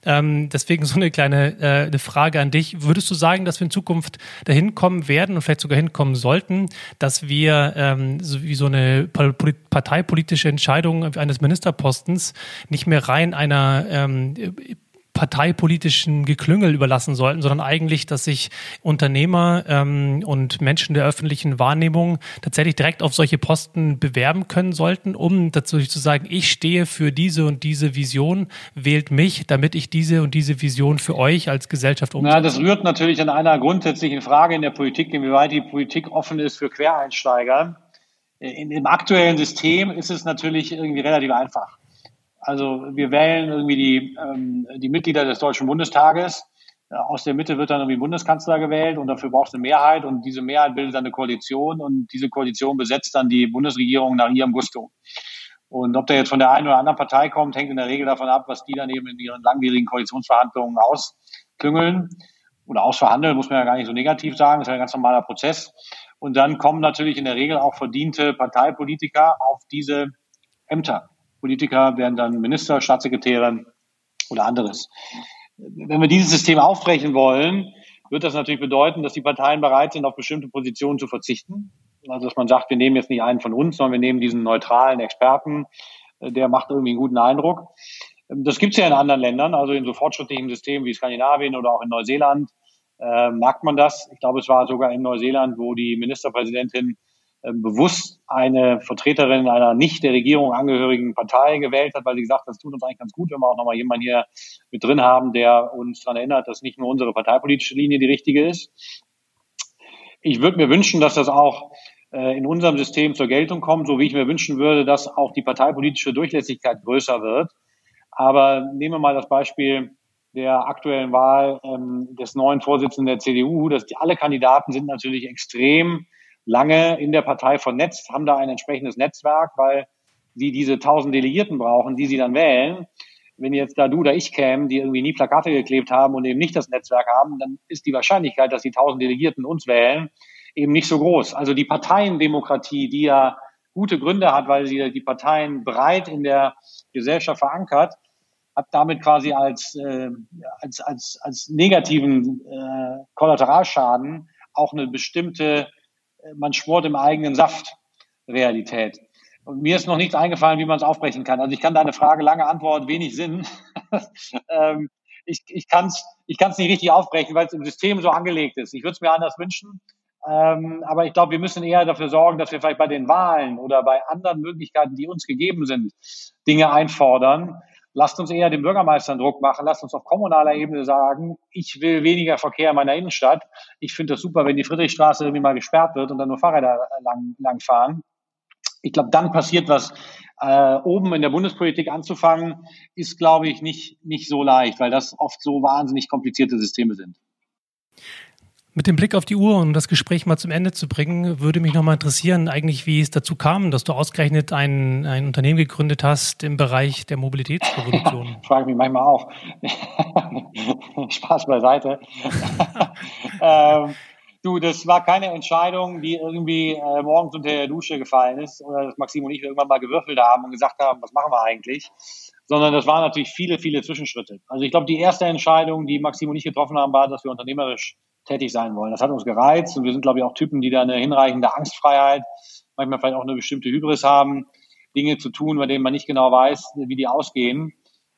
Ähm, deswegen so eine kleine äh, eine Frage an dich. Würdest du sagen, dass wir in Zukunft dahin kommen werden und vielleicht sogar hinkommen sollten, dass wir ähm, so wie so eine parteipolitische Entscheidung eines Ministerpostens nicht mehr rein einer ähm, parteipolitischen Geklüngel überlassen sollten, sondern eigentlich, dass sich Unternehmer ähm, und Menschen der öffentlichen Wahrnehmung tatsächlich direkt auf solche Posten bewerben können sollten, um dazu zu sagen, ich stehe für diese und diese Vision, wählt mich, damit ich diese und diese Vision für euch als Gesellschaft umsetze. Ja, das rührt natürlich an einer grundsätzlichen Frage in der Politik, inwieweit die Politik offen ist für Quereinsteiger. In, Im aktuellen System ist es natürlich irgendwie relativ einfach. Also wir wählen irgendwie die, ähm, die Mitglieder des Deutschen Bundestages. Aus der Mitte wird dann irgendwie Bundeskanzler gewählt und dafür braucht es eine Mehrheit und diese Mehrheit bildet dann eine Koalition und diese Koalition besetzt dann die Bundesregierung nach ihrem Gusto. Und ob der jetzt von der einen oder anderen Partei kommt, hängt in der Regel davon ab, was die dann eben in ihren langwierigen Koalitionsverhandlungen ausklüngeln oder ausverhandeln, muss man ja gar nicht so negativ sagen, das ist ja ein ganz normaler Prozess. Und dann kommen natürlich in der Regel auch verdiente Parteipolitiker auf diese Ämter. Politiker werden dann Minister, Staatssekretäre oder anderes. Wenn wir dieses System aufbrechen wollen, wird das natürlich bedeuten, dass die Parteien bereit sind, auf bestimmte Positionen zu verzichten. Also dass man sagt, wir nehmen jetzt nicht einen von uns, sondern wir nehmen diesen neutralen Experten, der macht irgendwie einen guten Eindruck. Das gibt es ja in anderen Ländern, also in so fortschrittlichen Systemen wie Skandinavien oder auch in Neuseeland äh, merkt man das. Ich glaube, es war sogar in Neuseeland, wo die Ministerpräsidentin bewusst eine Vertreterin einer nicht der Regierung angehörigen Partei gewählt hat, weil sie gesagt hat, das tut uns eigentlich ganz gut, wenn wir auch nochmal jemanden hier mit drin haben, der uns daran erinnert, dass nicht nur unsere parteipolitische Linie die richtige ist. Ich würde mir wünschen, dass das auch äh, in unserem System zur Geltung kommt, so wie ich mir wünschen würde, dass auch die parteipolitische Durchlässigkeit größer wird. Aber nehmen wir mal das Beispiel der aktuellen Wahl ähm, des neuen Vorsitzenden der CDU, dass die, alle Kandidaten sind natürlich extrem lange in der Partei vernetzt, haben da ein entsprechendes Netzwerk, weil sie diese tausend Delegierten brauchen, die sie dann wählen. Wenn jetzt da du oder ich kämen, die irgendwie nie Plakate geklebt haben und eben nicht das Netzwerk haben, dann ist die Wahrscheinlichkeit, dass die tausend Delegierten uns wählen, eben nicht so groß. Also die Parteiendemokratie, die ja gute Gründe hat, weil sie die Parteien breit in der Gesellschaft verankert, hat damit quasi als, äh, als, als, als negativen äh, Kollateralschaden auch eine bestimmte man schwort im eigenen Saft Realität. Und mir ist noch nichts eingefallen, wie man es aufbrechen kann. Also ich kann deine Frage lange Antwort, wenig Sinn. <laughs> ähm, ich ich kann es ich kann's nicht richtig aufbrechen, weil es im System so angelegt ist. Ich würde es mir anders wünschen. Ähm, aber ich glaube, wir müssen eher dafür sorgen, dass wir vielleicht bei den Wahlen oder bei anderen Möglichkeiten, die uns gegeben sind, Dinge einfordern, Lasst uns eher den Bürgermeistern Druck machen. Lasst uns auf kommunaler Ebene sagen, ich will weniger Verkehr in meiner Innenstadt. Ich finde das super, wenn die Friedrichstraße irgendwie mal gesperrt wird und dann nur Fahrräder lang, lang fahren. Ich glaube, dann passiert was. Äh, oben in der Bundespolitik anzufangen, ist, glaube ich, nicht, nicht so leicht, weil das oft so wahnsinnig komplizierte Systeme sind. Mit dem Blick auf die Uhr, um das Gespräch mal zum Ende zu bringen, würde mich nochmal interessieren, eigentlich, wie es dazu kam, dass du ausgerechnet ein, ein Unternehmen gegründet hast im Bereich der Mobilitätsrevolution. <laughs> Frage mich manchmal auch. <laughs> Spaß beiseite. <laughs> ähm, du, das war keine Entscheidung, die irgendwie äh, morgens unter der Dusche gefallen ist oder dass Maxim und ich irgendwann mal gewürfelt haben und gesagt haben, was machen wir eigentlich? Sondern das waren natürlich viele, viele Zwischenschritte. Also ich glaube, die erste Entscheidung, die Maxim und ich getroffen haben, war, dass wir unternehmerisch tätig sein wollen. Das hat uns gereizt und wir sind, glaube ich, auch Typen, die da eine hinreichende Angstfreiheit, manchmal vielleicht auch eine bestimmte Hybris haben, Dinge zu tun, bei denen man nicht genau weiß, wie die ausgehen.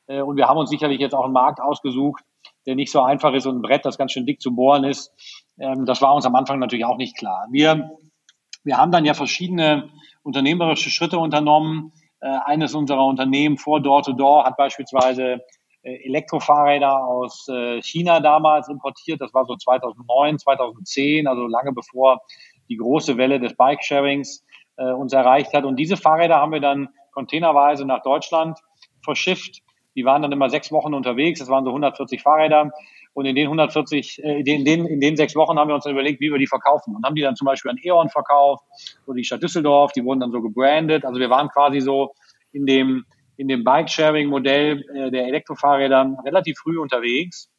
Äh, und wir haben uns sicherlich jetzt auch einen Markt ausgesucht, der nicht so einfach ist und ein Brett, das ganz schön dick zu bohren ist. Ähm, das war uns am Anfang natürlich auch nicht klar. Wir, wir haben dann ja verschiedene unternehmerische Schritte unternommen. Äh, eines unserer Unternehmen vor Door-to-Door -Door hat beispielsweise Elektrofahrräder aus äh, China damals importiert. Das war so 2009, 2010, also lange bevor die große Welle des Bike-Sharings äh, uns erreicht hat. Und diese Fahrräder haben wir dann containerweise nach Deutschland verschifft. Die waren dann immer sechs Wochen unterwegs. Das waren so 140 Fahrräder. Und in den 140, äh, in, den, in den sechs Wochen haben wir uns dann überlegt, wie wir die verkaufen. Und haben die dann zum Beispiel an E.ON verkauft oder die Stadt Düsseldorf. Die wurden dann so gebrandet. Also wir waren quasi so in dem in dem Bike-Sharing-Modell äh, der Elektrofahrräder relativ früh unterwegs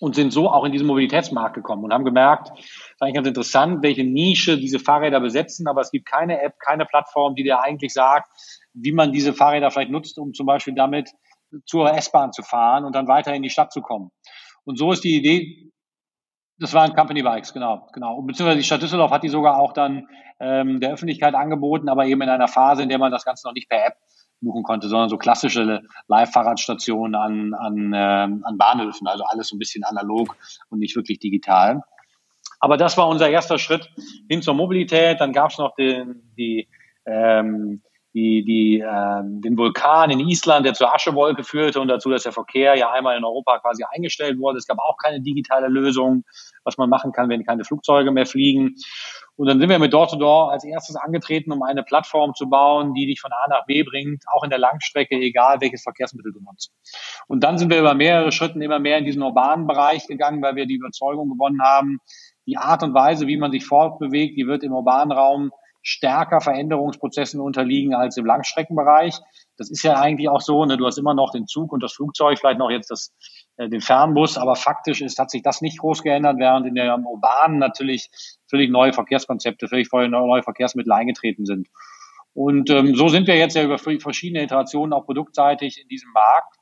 und sind so auch in diesen Mobilitätsmarkt gekommen und haben gemerkt, das ist eigentlich ganz interessant, welche Nische diese Fahrräder besetzen, aber es gibt keine App, keine Plattform, die dir eigentlich sagt, wie man diese Fahrräder vielleicht nutzt, um zum Beispiel damit zur S-Bahn zu fahren und dann weiter in die Stadt zu kommen. Und so ist die Idee Das waren Company Bikes, genau, genau. Beziehungsweise die Stadt Düsseldorf hat die sogar auch dann ähm, der Öffentlichkeit angeboten, aber eben in einer Phase, in der man das Ganze noch nicht per App buchen konnte, sondern so klassische Live-Fahrradstationen an, an, ähm, an Bahnhöfen, also alles so ein bisschen analog und nicht wirklich digital. Aber das war unser erster Schritt hin zur Mobilität. Dann gab es noch den, die, ähm, die, die, äh, den Vulkan in Island, der zur Aschewolke führte und dazu, dass der Verkehr ja einmal in Europa quasi eingestellt wurde. Es gab auch keine digitale Lösung, was man machen kann, wenn keine Flugzeuge mehr fliegen. Und dann sind wir mit Door-to-Door als erstes angetreten, um eine Plattform zu bauen, die dich von A nach B bringt, auch in der Langstrecke, egal welches Verkehrsmittel du nutzt. Und dann sind wir über mehrere Schritten immer mehr in diesen urbanen Bereich gegangen, weil wir die Überzeugung gewonnen haben, die Art und Weise, wie man sich fortbewegt, die wird im urbanen Raum stärker Veränderungsprozessen unterliegen als im Langstreckenbereich. Das ist ja eigentlich auch so, ne? du hast immer noch den Zug und das Flugzeug, vielleicht noch jetzt das, äh, den Fernbus, aber faktisch ist, hat sich das nicht groß geändert, während in der urbanen natürlich völlig neue Verkehrskonzepte, völlig neue Verkehrsmittel eingetreten sind. Und ähm, so sind wir jetzt ja über verschiedene Iterationen auch produktseitig in diesem Markt.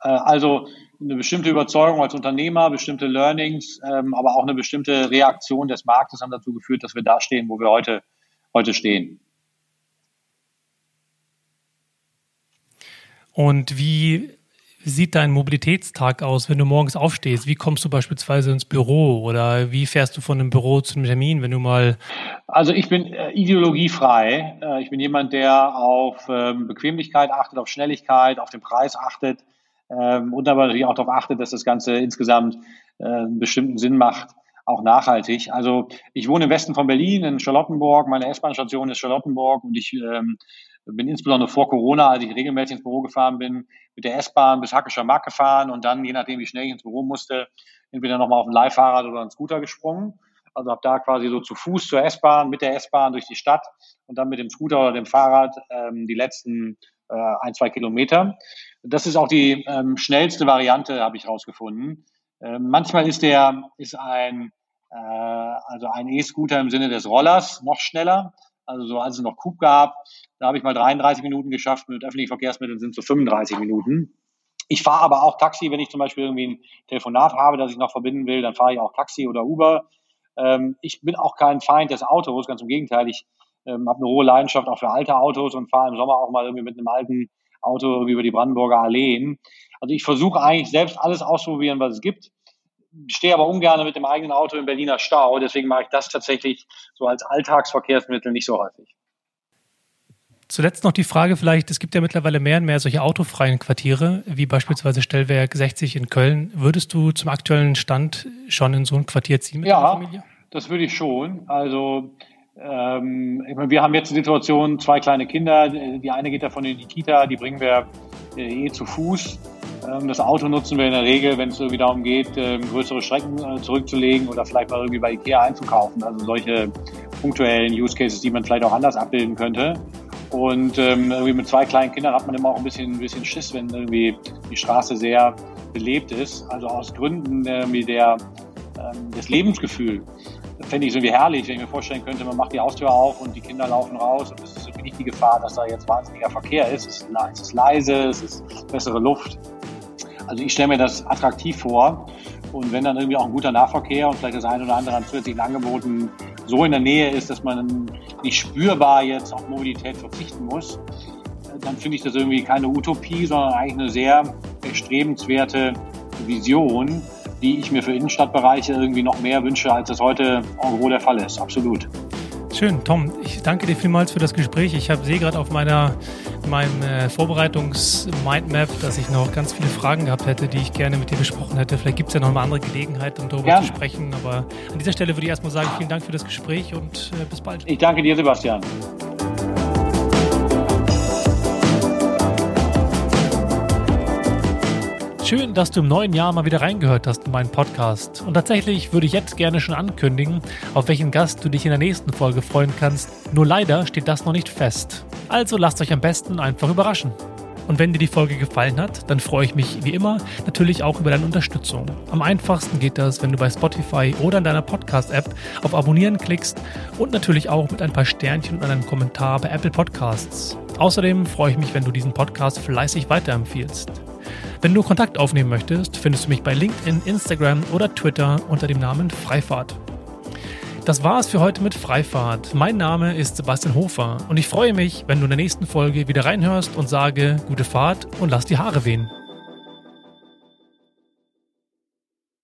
Äh, also eine bestimmte Überzeugung als Unternehmer, bestimmte Learnings, ähm, aber auch eine bestimmte Reaktion des Marktes haben dazu geführt, dass wir da stehen, wo wir heute, heute stehen. Und wie sieht dein Mobilitätstag aus, wenn du morgens aufstehst? Wie kommst du beispielsweise ins Büro oder wie fährst du von einem Büro zu einem Termin, wenn du mal. Also ich bin äh, ideologiefrei. Äh, ich bin jemand, der auf ähm, Bequemlichkeit achtet, auf Schnelligkeit, auf den Preis achtet ähm, und aber natürlich auch darauf achtet, dass das Ganze insgesamt äh, einen bestimmten Sinn macht, auch nachhaltig. Also ich wohne im Westen von Berlin, in Charlottenburg. Meine S-Bahn-Station ist Charlottenburg und ich ähm, bin insbesondere vor Corona, als ich regelmäßig ins Büro gefahren bin, mit der S-Bahn bis Hackischer Mark gefahren und dann, je nachdem, wie schnell ich ins Büro musste, entweder nochmal auf ein Leihfahrrad oder einen Scooter gesprungen. Also habe da quasi so zu Fuß zur S-Bahn, mit der S-Bahn durch die Stadt und dann mit dem Scooter oder dem Fahrrad ähm, die letzten äh, ein, zwei Kilometer. Das ist auch die ähm, schnellste Variante, habe ich herausgefunden. Ähm, manchmal ist der ist ein äh, also ein E-Scooter im Sinne des Rollers noch schneller. Also so als es noch Coop gab, da habe ich mal 33 Minuten geschafft. Mit öffentlichen Verkehrsmitteln sind es so 35 Minuten. Ich fahre aber auch Taxi, wenn ich zum Beispiel irgendwie ein Telefonat habe, das ich noch verbinden will, dann fahre ich auch Taxi oder Uber. Ähm, ich bin auch kein Feind des Autos, ganz im Gegenteil. Ich ähm, habe eine hohe Leidenschaft auch für alte Autos und fahre im Sommer auch mal irgendwie mit einem alten Auto über die Brandenburger Alleen. Also ich versuche eigentlich selbst alles auszuprobieren, was es gibt. Ich stehe aber ungern mit dem eigenen Auto im Berliner Stau. Deswegen mache ich das tatsächlich so als Alltagsverkehrsmittel nicht so häufig. Zuletzt noch die Frage vielleicht, es gibt ja mittlerweile mehr und mehr solche autofreien Quartiere, wie beispielsweise Stellwerk 60 in Köln. Würdest du zum aktuellen Stand schon in so ein Quartier ziehen mit ja, deiner Familie? Ja, das würde ich schon. Also ähm, wir haben jetzt die Situation, zwei kleine Kinder, die eine geht davon in die Kita, die bringen wir äh, eh zu Fuß. Ähm, das Auto nutzen wir in der Regel, wenn es irgendwie darum geht, äh, größere Strecken äh, zurückzulegen oder vielleicht mal irgendwie bei Ikea einzukaufen. Also solche punktuellen Use Cases, die man vielleicht auch anders abbilden könnte. Und ähm, irgendwie mit zwei kleinen Kindern hat man immer auch ein bisschen, ein bisschen Schiss, wenn irgendwie die Straße sehr belebt ist. Also aus Gründen äh, der, ähm, des Lebensgefühls fände ich so wie herrlich, wenn ich mir vorstellen könnte, man macht die Haustür auf und die Kinder laufen raus und es ist irgendwie nicht die Gefahr, dass da jetzt wahnsinniger Verkehr ist. Es ist, leise, es ist bessere Luft. Also ich stelle mir das attraktiv vor. Und wenn dann irgendwie auch ein guter Nahverkehr und vielleicht das eine oder andere an zusätzlichen Angeboten so in der Nähe ist, dass man nicht spürbar jetzt auf Mobilität verzichten muss, dann finde ich das irgendwie keine Utopie, sondern eigentlich eine sehr erstrebenswerte Vision, die ich mir für Innenstadtbereiche irgendwie noch mehr wünsche, als es heute en gros der Fall ist. Absolut. Schön, Tom. Ich danke dir vielmals für das Gespräch. Ich sehe gerade auf meiner meinem äh, Vorbereitungs-Mindmap, dass ich noch ganz viele Fragen gehabt hätte, die ich gerne mit dir besprochen hätte. Vielleicht gibt es ja noch eine andere Gelegenheit, um darüber ja. zu sprechen. Aber an dieser Stelle würde ich erstmal sagen, vielen Dank für das Gespräch und äh, bis bald. Ich danke dir, Sebastian. Schön, dass du im neuen Jahr mal wieder reingehört hast in meinen Podcast. Und tatsächlich würde ich jetzt gerne schon ankündigen, auf welchen Gast du dich in der nächsten Folge freuen kannst. Nur leider steht das noch nicht fest. Also lasst euch am besten einfach überraschen. Und wenn dir die Folge gefallen hat, dann freue ich mich wie immer natürlich auch über deine Unterstützung. Am einfachsten geht das, wenn du bei Spotify oder in deiner Podcast-App auf Abonnieren klickst und natürlich auch mit ein paar Sternchen und einem Kommentar bei Apple Podcasts. Außerdem freue ich mich, wenn du diesen Podcast fleißig weiterempfiehlst. Wenn du Kontakt aufnehmen möchtest, findest du mich bei LinkedIn, Instagram oder Twitter unter dem Namen Freifahrt. Das war's für heute mit Freifahrt. Mein Name ist Sebastian Hofer und ich freue mich, wenn du in der nächsten Folge wieder reinhörst und sage gute Fahrt und lass die Haare wehen.